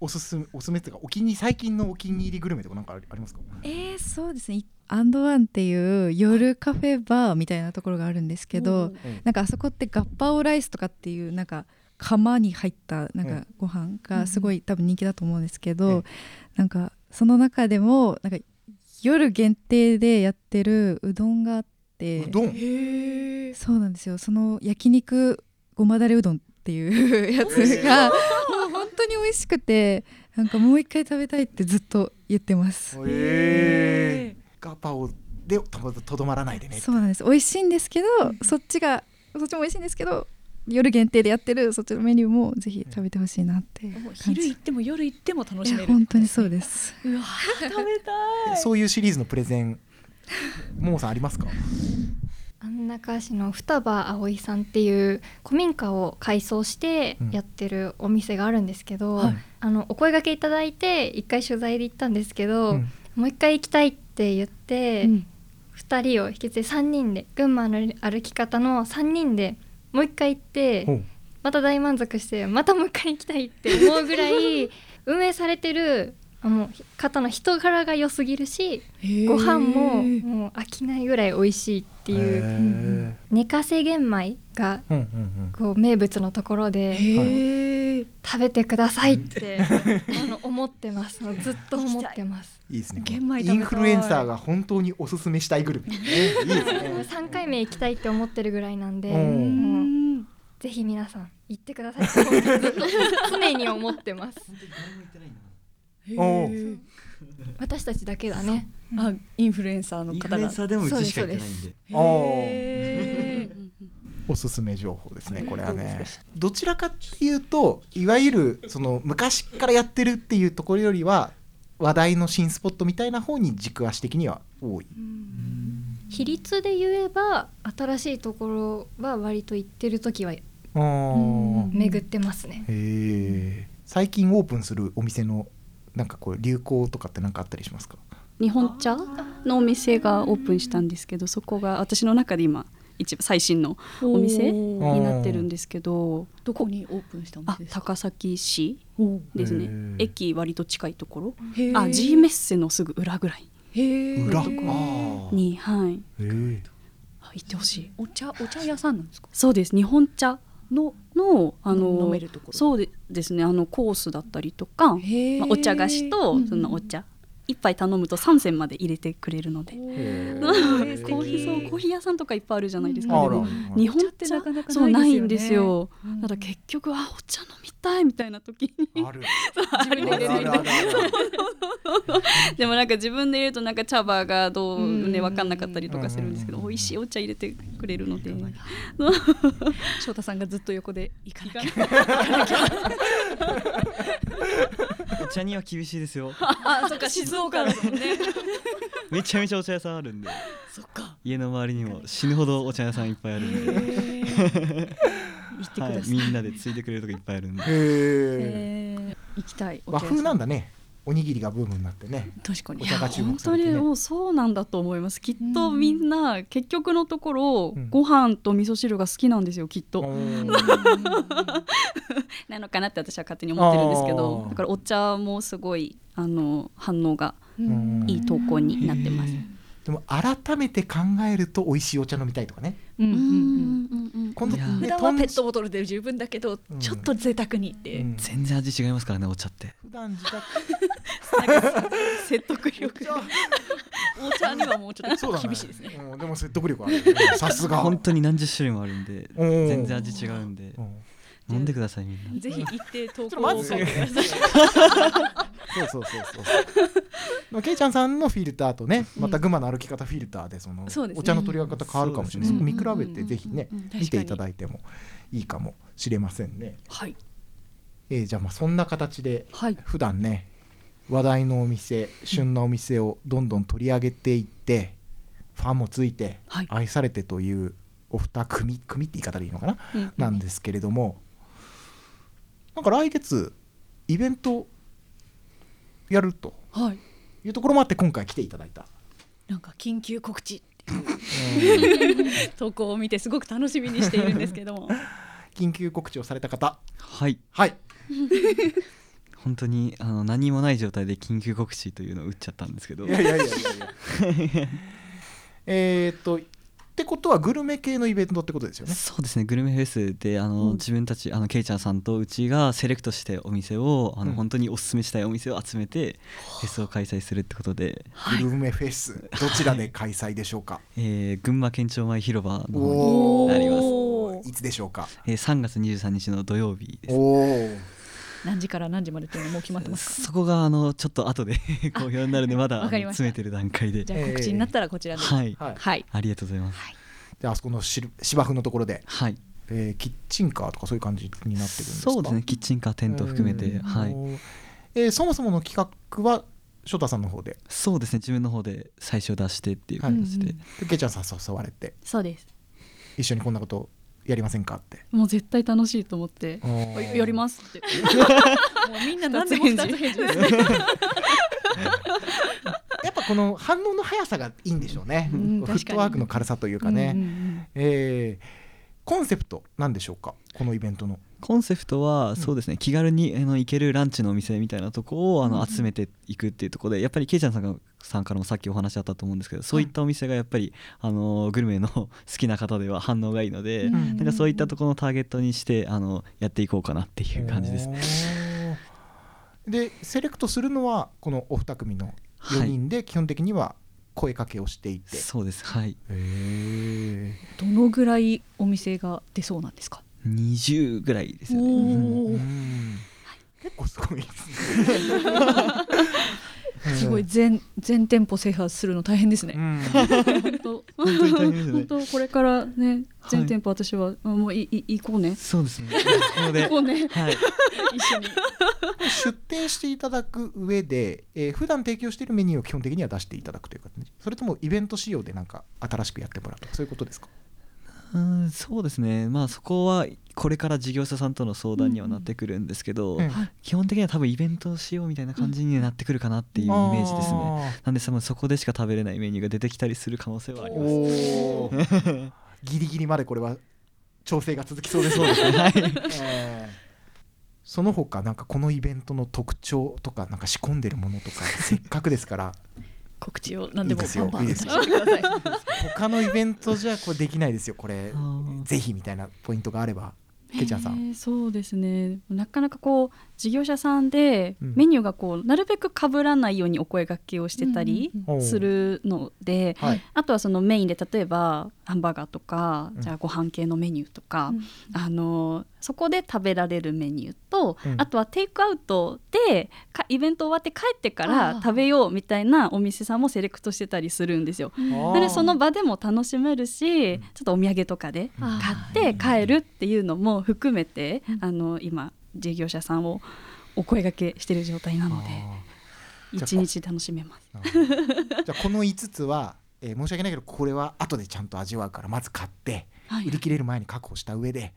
おすすめおすすめっていうかお気に最近のお気に入りグルメとかなんかありますか？えー、そうですね。アンドワンっていう夜カフェバーみたいなところがあるんですけど、なんかあそこってガッパオライスとかっていうなんか釜に入ったなんうんかご飯がすごい多分人気だと思うんですけど、うんなんかその中でもなんか夜限定でやってるうどんがあってうどん？へえそうなんですよ。その焼肉ごまだれうどんっていう やつが当に美味しくてなんかもう一回食べたいってずっと言ってます。ガパオでとどまらないでねそうなんです。美味しいんですけど、そっちがそっちも美味しいんですけど夜限定でやってるそっちのメニューもぜひ食べてほしいなって。昼行っても夜行っても楽しめる。本当にそうです。うわ食べたい。そういうシリーズのプレゼンももさんありますか？安中市の双葉葵さんっていう古民家を改装してうん。やってるお店があるんですけど、はい。あのお声掛けいただいて一回取材で行ったんですけど、うん。もう一回行きたいって言って、うん。2人を引き継いで3人で群馬の歩き方の3人でもう一回行ってまた大満足してまたもう一回行きたいって思うぐらい 運営されてるあの方の人柄が良すぎるしご飯ももう飽きないぐらい美味しいっていうへ寝かせ玄米がこう名物のところでへえ食べてくださいってあの思ってます。ずっと思ってます。う んいいですね。玄米インフルエンサーが本当におすすめしたいグルメ、ね、いいですね。3回目行きたいって思ってるぐらいなんでうん。もうぜひ皆さん行ってください 常に思ってます私たちだけだね。あインフルエンサーのインフ方がルエンサーでもうちしか行ってないんで。あー。おすすめ情報ですねこれはね。どちらかっていうといわゆるその昔からやってるっていうところよりは話題の新スポットみたいな方に軸足的には多い。比率で言えば新しいところは割と行ってる時は巡ってますね。最近オープンするお店のなんかこう流行とかって何かあったりしますか？日本茶のお店がオープンしたんですけどそこが私の中で今一番最新のお店になってるんですけどどこにオープンしたんあですか？高崎市おですね。駅割と近いところ。あ G メッセのすぐ裏ぐらい。へえ裏？に。はい。行ってほしい。お茶お茶屋さんなんですか？そうです。日本茶ののあのそうでですねあのコースだったりとか、まあ、お茶菓子とうん。そのお茶一杯頼むと3銭まで入れてくれるので、へコーーヒーそうコーヒー屋さんとかいっぱいあるじゃないですか、日本ってなかなかそうなないいんですすよ、うん。だから結局あお茶飲みたいみたいな時に。ある。でもなんか自分で入れるとなんか茶葉がどうねうん。分かんなかったりとかするんですけどうん。美味しいお茶入れてくれるので。翔太さんがずっと横で行かなきゃお茶には厳しいですよ。あそっか静岡だもんね。めちゃめちゃお茶屋さんあるんで。そっか。家の周りにも死ぬほどお茶屋さんいっぱいあるんで、行ってくはい、ださい。みんなでついてくれるとこいっぱいあるんで。へええー。行きたい和風なんだねおにぎりがブームになってね。確かに。お茶が注目本当されてね。にもうそうなんだと思います。きっとみんな結局のところ、うん。ご飯と味噌汁が好きなんですよきっと、なのかなって私は勝手に思ってるんですけあどー。だからお茶もすごいあの反応がうん。いい投稿になってます。でも改めて考えると美味しいお茶飲みたいとかね今度普段はペットボトルで十分だけど、うん。ちょっと贅沢にって、うん。全然味違いますからねお茶って。普段自宅。説得力お茶にはもうちょっそうだねと厳しいですね。うん。でも説得力あるね。さすが。本当に何十種類もあるんで全然味違うんで。うん飲んでくださいみんな。ぜひ行って投ちょっと稿を書いてください。そうそうそうそう。けいちゃんさんのフィルターとねまた群馬の歩き方フィルターでそのお茶の取り方変わるかもしれない見比べてぜひね見ていただいてもいいかもしれませんね。はい。えーじゃあまあそんな形ではい。普段ね話題のお店旬なお店をどんどん取り上げていってファンもついてはい。愛されてというお二組組って言い方でいいのかな、うん。なんですけれどもなんか来月イベントやるとはい。いうところもあって今回来ていただいた、なんか緊急告知 投稿を見てすごく楽しみにしているんですけども。緊急告知をされた方。はい。はい。本当にあの何もない状態で緊急告知というのを打っちゃったんですけど。いやいやいやいやいや。えーっとってことはグルメ系のイベントってことですよね。そうですね。グルメフェスであの、自分たちあのケイちゃんさんとうちがセレクトしてお店をあの、うん。本当におすすめしたいお店を集めてフェスを開催するってことで、グルメフェスどちらで開催でしょうか？えー群馬県庁前広場の方になります、いつでしょうか？えー3月23日の土曜日です。おお何時から何時までっていうのもう決まってますか？そこがあのちょっと後で 好評になるんでまだ詰めてる段階で。じゃあ告知になったらこちらで。はい、はい。はい。ありがとうござい。ますじゃああそこのしる芝生のところで、はい。えーキッチンカーとかそういう感じになってるんですか？そうですね。キッチンカーテント含めて、うんはい。えーそもそもの企画は翔太さんの方で？そうですね。自分の方で最初出してっていう形で、でけいちゃんさん誘われて。そうです。一緒にこんなことやりませんかって。もう絶対楽しいと思っておややりますって。もうみんな何でも二つ返事。ですねやっぱこの反応の速さがいいんでしょうね、うんフットワークの軽さというかね、うんうんうん。えーコンセプトなんでしょうか？このイベントのコンセプトはそうですね、気軽にあの行けるランチのお店みたいなとこをあのうん集めていくっていうところでやっぱりケイちゃんさんがさんからもさっきお話あったと思うんですけどそういったお店がやっぱりあのグルメの 好きな方では反応がいいので、うんなんかそういったところのターゲットにしてあのやっていこうかなっていう感じです。でセレクトするのはこのお二組の4人で基本的には声かけをしていて、そうです。はい。へどのぐらいお店が出そうなんですか？20ぐらいですよおね。結構すごいですねすごい全全店舗制覇するの大変ですね。うん本当これからねはい全店舗私は、あもういい行こうね。そうです ね。行こうね。はい、一緒に。出店していただく上で、えー普段提供しているメニューを基本的には出していただくという形それともイベント仕様でなんか新しくやってもらうとかそういうことですか？うんそうですね。まあそこはこれから事業者さんとの相談にはなってくるんですけど、うん基本的には多分イベントしようみたいな感じになってくるかなっていうイメージですね、なんで多分そこでしか食べれないメニューが出てきたりする可能性はあります。ギリギリまでこれは調整が続きそうですね。えー。その他なんかこのイベントの特徴とかなんか仕込んでるものとかせっかくですから告知を何でも。いいですよ。バンバンいいですよ。させてください。他のイベントじゃこれできないですよこれ。ぜひみたいなポイントがあればけいちゃんさん。えーそうですね。なかなかこう事業者さんでうん。メニューがこうなるべく被らないようにお声掛けをしてたりうん。うん。うん。するので、はい。あとはそのメインで例えばハンバーガーとか、うん。じゃあご飯系のメニューとか、うん。あのそこで食べられるメニューと、うん。あとはテイクアウトでかイベント終わって帰ってかあらー。食べようみたいなお店さんもセレクトしてたりするんですよ。なのでその場でも楽しめるし、ちょっとお土産とかであ買って帰るっていうのも含めて、うん。あの今事業者さんをお声掛けしてる状態なのであー。一日楽しめます。じゃあこの5つは、えー申し訳ないけどこれは後でちゃんと味わうからまず買ってはい。売り切れる前に確保した上で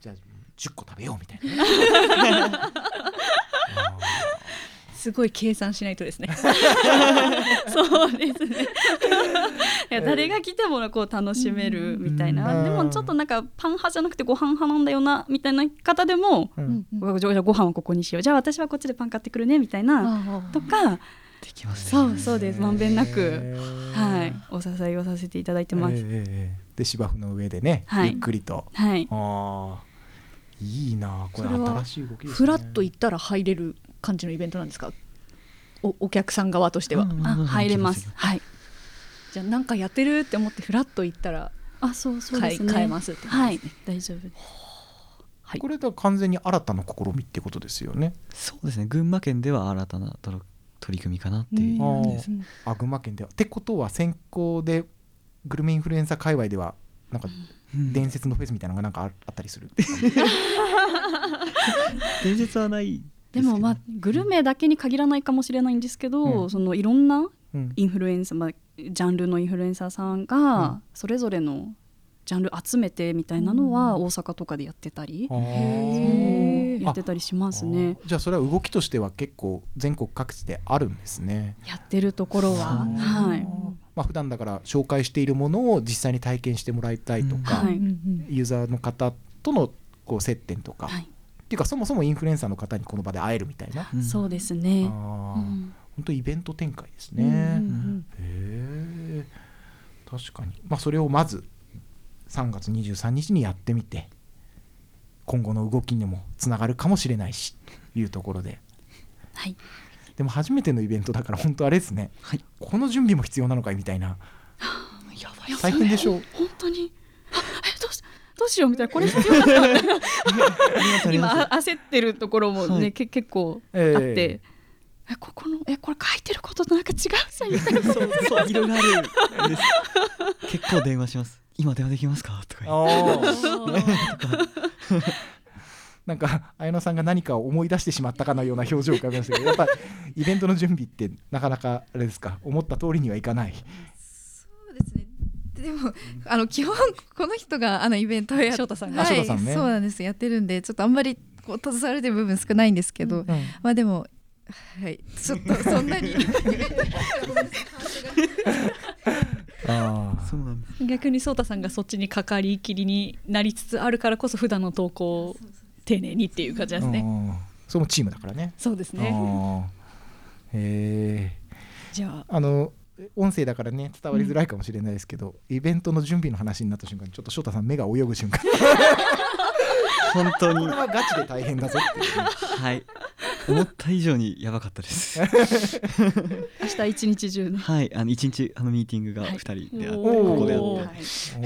じゃあ10個食べようみたいな。すごい計算しないとですね。そうですね。いや誰が来てもこう楽しめるみたいな、うん。でもちょっとなんかパン派じゃなくてご飯派なんだよなみたいな方でも、ーうん。じゃあご飯はここにしよう。じゃあ私はこっちでパン買ってくるねみたいなとか、できますね。そうそうです。まんべんなく、はい、お支えをさせていただいてます。で芝生の上でね、はい。ゆっくりと。はい、ああいいなこれ新しい動きですねフラッと行ったら入れる感じのイベントなんですか？おお客さん側としては。うんあ入れます。はい。じゃあなんかやってるって思ってフラッと行ったらあ、そうそうですね。買えますってはいですね。、大丈夫です。はいこれでは完全に新たな試みってことですよねそうですね群馬県では新たな取取り組みかなっていう感じです、あ群馬県ではってことは先行でグルメインフルエンサー界隈ではなんかうん。伝説のフェスみたいなのがなんかああったりする。伝説はないでもまあグルメだけに限らないかもしれないんですけど、うん。そのいろんなうん。インフルエンサー、まあ、ジャンルのインフルエンサーさんうん。がそれぞれのジャンル集めてみたいなのは大阪とかでやってたり、あへーやってたりしますね。あじゃあそれは動きとしては結構全国各地であるんですね。やってるところは、はい、まあ普段だから紹介しているものを実際に体験してもらいたいとか、はい。ユーザーの方とのこう接点とか、はい。っていうかそもそもインフルエンサーの方にこの場で会えるみたいな、うん。そうですね。うん。本当イベント展開ですね。うんうんへえ確かに、まあ、それをまず3月23日にやってみて今後の動きにもつながるかもしれないしというところで。はい、でも初めてのイベントだから本当あれですね、はい。この準備も必要なのかいみたいな。やばい。大変でしょう。本当に。あえどうしどうしようみたいな。これ必要だった。の今あ焦ってるところもね、はい。け結構あええって、えここのえこれ書いてることとなんか違うじゃんみたいな。そうそう色があるんです。結構電話します今電話できますか？とか言って。なんか綾野さんが何かを思い出してしまったかのような表情を浮かべましたけどやっぱイベントの準備ってなかなかあれですか？思った通りにはいかない。そうですね。でもあの基本この人があのイベントをやっ翔太さんが。はい翔太さんね。そうなんです。やってるんでちょっとあんまりこう携われてる部分少ないんですけど、うん。まあでもはいちょっとそんなに そうなんです。逆に颯太さんがそっちにかかりきりになりつつあるからこそ普段の投稿を丁寧にっていう感じですね。うんそれもチームだからね。そうですね。へえじゃあ。あの音声だからね伝わりづらいかもしれないですけど、イベントの準備の話になった瞬間ちょっと翔太さん目が泳ぐ瞬間。本当に。これはガチで大変だぞっていう。ねはい思った以上にやばかったです。明日一日中ね。はいあの一日あのミーティングが2人であっここであって、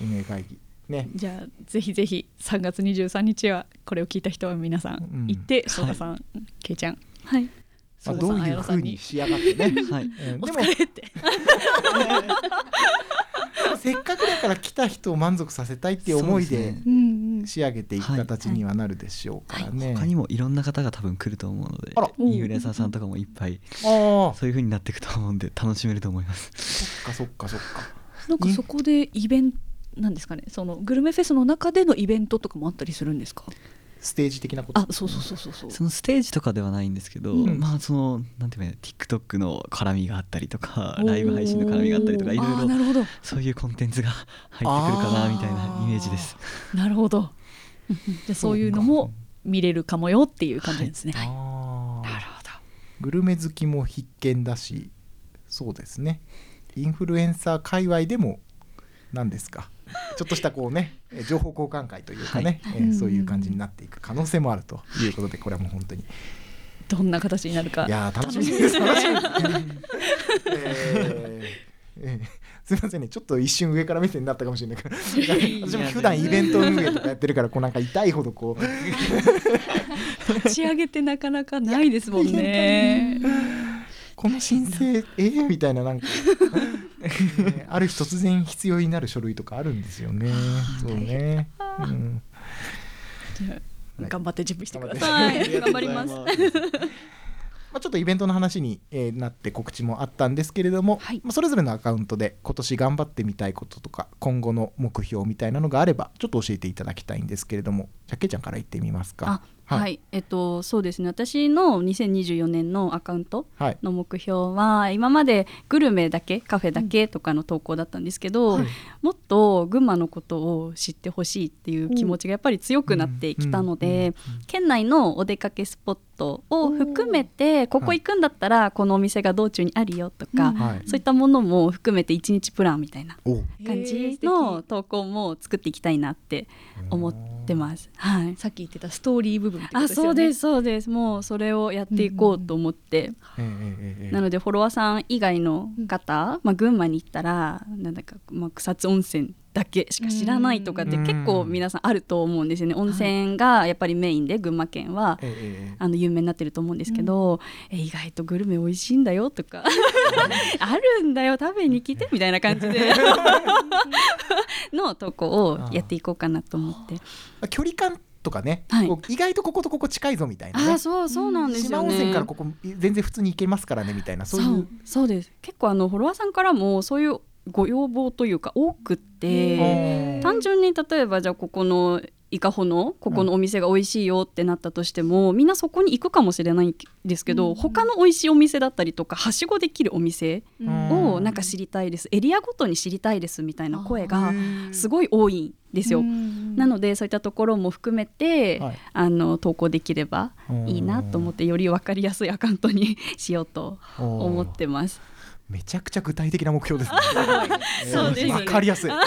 運営会議ねじゃあぜひぜひ3月23日はこれを聞いた人は皆さうんん行って翔太さん、けいちゃん、はい、まあ、どういうふうんに仕上がってね、はいうんでも。せっかくだから来た人を満足させたいっていう思いで。仕上げていく形にはなるでしょうからね。他にもいろんな方が多分来ると思うのでインフルエンサーさんとかもいっぱいああそういう風になっていくと思うんで楽しめると思いますそっかそっかそっか。なんかそこでイベントなんですかね。そのグルメフェスの中でのイベントとかもあったりするんですか？ステージ的なこと。あ、そうそうそうそうそう。そのステージとかではないんですけど、うんまあそのなんていうか TikTok の絡みがあったりとかライブ配信の絡みがあったりとかいろいろあーなるほど。そういうコンテンツが入ってくるかなみたいなイメージですなるほど。じゃあそういうのも見れるかもよっていう感じですね。ああ。なるほど。グルメ好きも必見だし、そうですね。インフルエンサー界隈でも何ですか？ちょっとしたこうねえ情報交換会というかね、えーそういう感じになっていく可能性もあるということでこれはもう本当に。どんな形になるかいやー楽しみです楽しみです えーえーすみませんねちょっと一瞬上から目線になったかもしれないけど私も普段イベント運営とかやってるからこうなんか痛いほどこう。立ち上げてなかなかないですもんね。この申請 えー、みたいななんか、ね ある日突然必要になる書類とかあるんですよね。そうね、うん、頑張って準備してくだ頑さい。頑張ります。まあ、ちょっとイベントの話に、えーなって告知もあったんですけれども、はい。まあ、それぞれのアカウントで今年頑張ってみたいこととか今後の目標みたいなのがあればちょっと教えていただきたいんですけれどもじゃあけいちゃんから言ってみますか。あはい、えっとそうですね。私の2024年のアカウントはい。の目標は今までグルメだけカフェだけとかの投稿だったんですけど、はい。もっと群馬のことを知ってほしいっていう気持ちがやっぱり強くなってきたので、県内のお出かけスポットを含めてここ行くんだったらこのお店が道中にあるよとか、はい。そういったものも含めて1日プランみたいな感じの投稿も作っていきたいなって思ってます。はい。さっき言ってたストーリー部分ってことあですよね。そうですそうです。もうそれをやっていこうと思って、えーえーえーなのでフォロワーさん以外の方、まあ、群馬に行ったらなんだか、まあ、草津温泉だけしか知らないとかってうん。結構皆さんあると思うんですよね。温泉がやっぱりメインで群馬県はあの有名になってると思うんですけど、え意外とグルメ美味しいんだよとか。あるんだよ食べに来てみたいな感じで。のとこをやっていこうかなと思って。まあ。距離感とかね、はい。意外とこことここ近いぞみたいなね。ああそうそうなんです島よね。温泉からここ全然普通に行けますからねみたいなそういうそうです。結構あのフォロワーさんからもそういうご要望というか多くって単純に例えばじゃあここの伊香保のここのお店が美味しいよってなったとしても、みんなそこに行くかもしれないんですけど、他の美味しいお店だったりとかはしごできるお店をなんか知りたいです、エリアごとに知りたいですみたいな声がすごい多いんですよ。なのでそういったところも含めて、はい。あの投稿できればいいなと思ってより分かりやすいアカウントにしようと思ってます。めちゃくちゃ具体的な目標ですね。わかりやすい。うん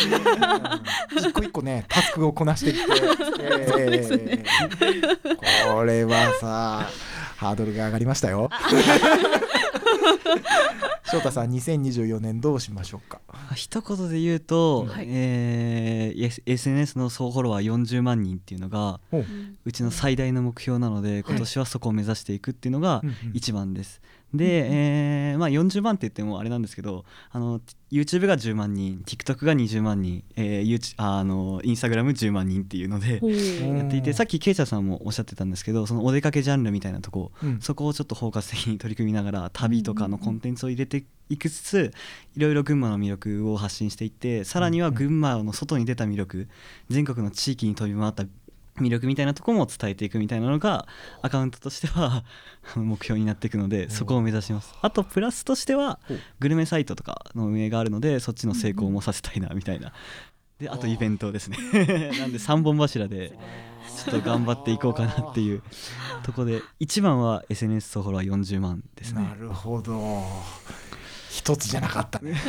一個一個ね、タスクをこなしていって、えーこれはさ、ハードルが上がりましたよ。翔太さん、2024年どうしましょうか？あ一言で言うと、はい。えー S- SNS の総フォロワー40万人っていうのがほう。うちの最大の目標なので今年はそこを目指していくっていうのがうんうん。一番でえーまあ、40万って言ってもあれなんですけどあの YouTube が10万人 TikTok が20万人、えー、YouTube ああの Instagram10 万人っていうのでうん。やっていてさっきケイチャさんもおっしゃってたんですけどそのお出かけジャンルみたいなとこ、うん。そこをちょっと包括的に取り組みながら旅とかのコンテンツを入れていくつついろいろ群馬の魅力を発信していってさらには群馬の外に出た魅力全国の地域に飛び回った魅力みたいなところも伝えていくみたいなのがアカウントとしてはあの 目標になっていくのでそこを目指します。あとプラスとしてはグルメサイトとかの運営があるのでそっちの成功もさせたいなみたいな。であとイベントですね。なんで3本柱でちょっと頑張っていこうかなっていうとこで一番は SNS 総フォロワー40万ですね。なるほど。一つじゃなかったね。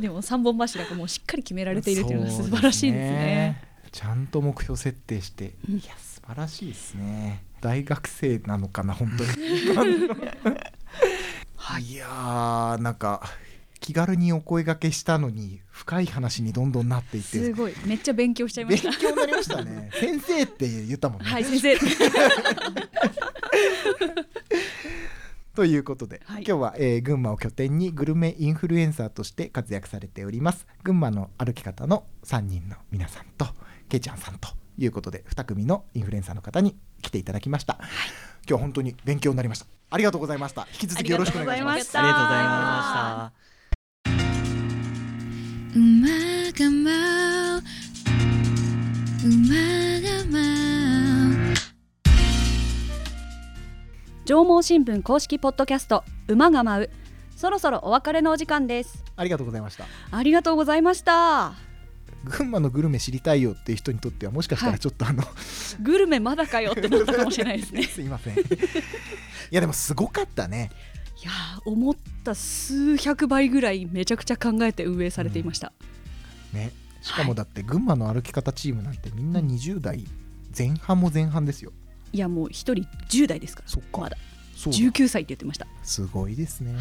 でも三本柱がもうしっかり決められているというのが素晴らしいですね。ちゃんと目標設定して、いや素晴らしいですね。大学生なのかな本当に。い。やーなんか気軽にお声掛けしたのに深い話にどんどんなっていって。すごい。めっちゃ勉強しちゃいま勉した。強になりましたね。先生って言ったもんね、はい先生。ということで、はい。今日は、えー群馬を拠点にグルメインフルエンサーとして活躍されております群馬の歩き方の3人の皆さんとけいちゃんさんということで2組のインフルエンサーの方に来ていただきました、今日は本当に勉強になりました。ありがとうございました。引き続きよろしくお願いします。ありがとうございました馬が舞う馬が舞う上毛新聞公式ポッドキャスト馬が舞う。そろそろお別れのお時間です。ありがとうございました。ありがとうございました。群馬のグルメ知りたいよっていう人にとってはもしかしたはい。らちょっとあの、グルメまだかよってなったかもしれないですね。すいません。いやでもすごかったね。いやー思った数百倍ぐらいめちゃくちゃ考えて運営されていました。ね。しかもだって群馬の歩き方チームなんてみんな20代前半も前半ですよ。いやもう一人10代ですから。そっか。まだ。そうだ。19歳って言ってました。すごいですね。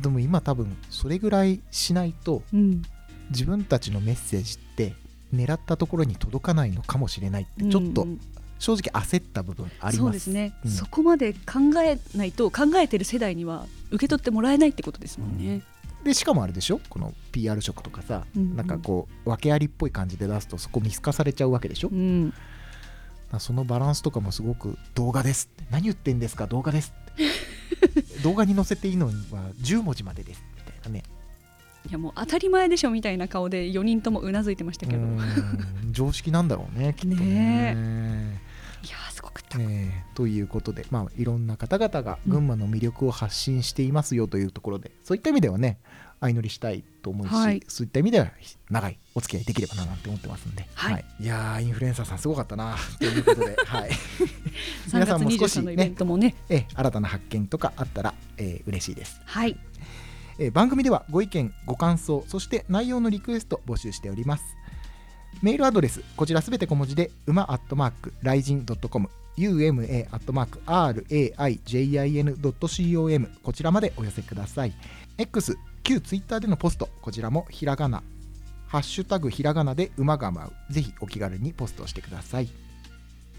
でも今多分それぐらいしないとうん。自分たちのメッセージって狙ったところに届かないのかもしれないってちょっとうん正直焦った部分あります。そうですね、うん。そこまで考えないと考えてる世代には受け取ってもらえないってことですもんね。でしかもあれでしょ？この PR 色とかさ、うんうん。なんかこう訳ありっぽい感じで出すとそこ見透かされちゃうわけでしょ、うん、そのバランスとかもすごく動画です何言ってんですか？動画です 動画に載せていいのは10文字までですみたいなねいやもう当たり前でしょみたいな顔で4人ともうなずいてましたけど、常識なんだろうねきっとね。ねやーすごかった。え。ーということで、まあ、いろんな方々が群馬の魅力を発信していますよというところで、そういった意味ではね相乗りしたいと思うし、はい。そういった意味では長いお付き合いできればななんて思ってますんで、はい。い、やーインフルエンサーさんすごかったなということで、はい、3月皆さんも少し23のイベンねトもね、えー新たな発見とかあったら、えー嬉しいです。はい、えー番組ではご意見ご感想そして内容のリクエスト募集しております。メールアドレスこちらすべて小文字で馬アットマークライジン .com uma アットマーク raijin.com こちらまでお寄せください。X 旧 Twitter でのポストこちらもひらがな。ハッシュタグひらがなで馬が舞う。ぜひお気軽にポストしてください。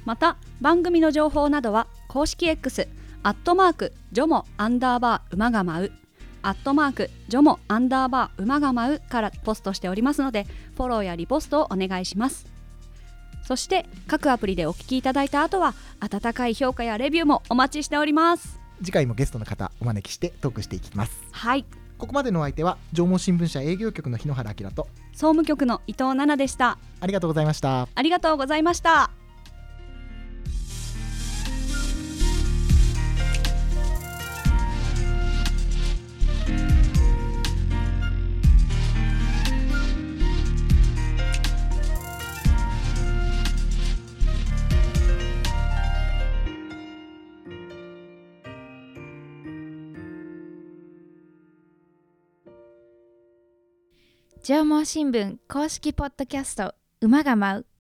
また番組の情報などは公式 X アットマークジョモアンダーバー馬が舞うアットマークジョモアンダーバー馬が舞うからポストしておりますのでフォローやリポストをお願いします。そして各アプリでお聞きいただいた後は温かい評価やレビューもお待ちしております。次回もゲストの方お招きしてトークしていきます。はい。ここまでのお相手は縄文新聞社営業局の日野原明と総務局の伊藤奈々でした。ありがとうございました。ありがとうございました縄文新聞公式ポッドキャスト馬が舞う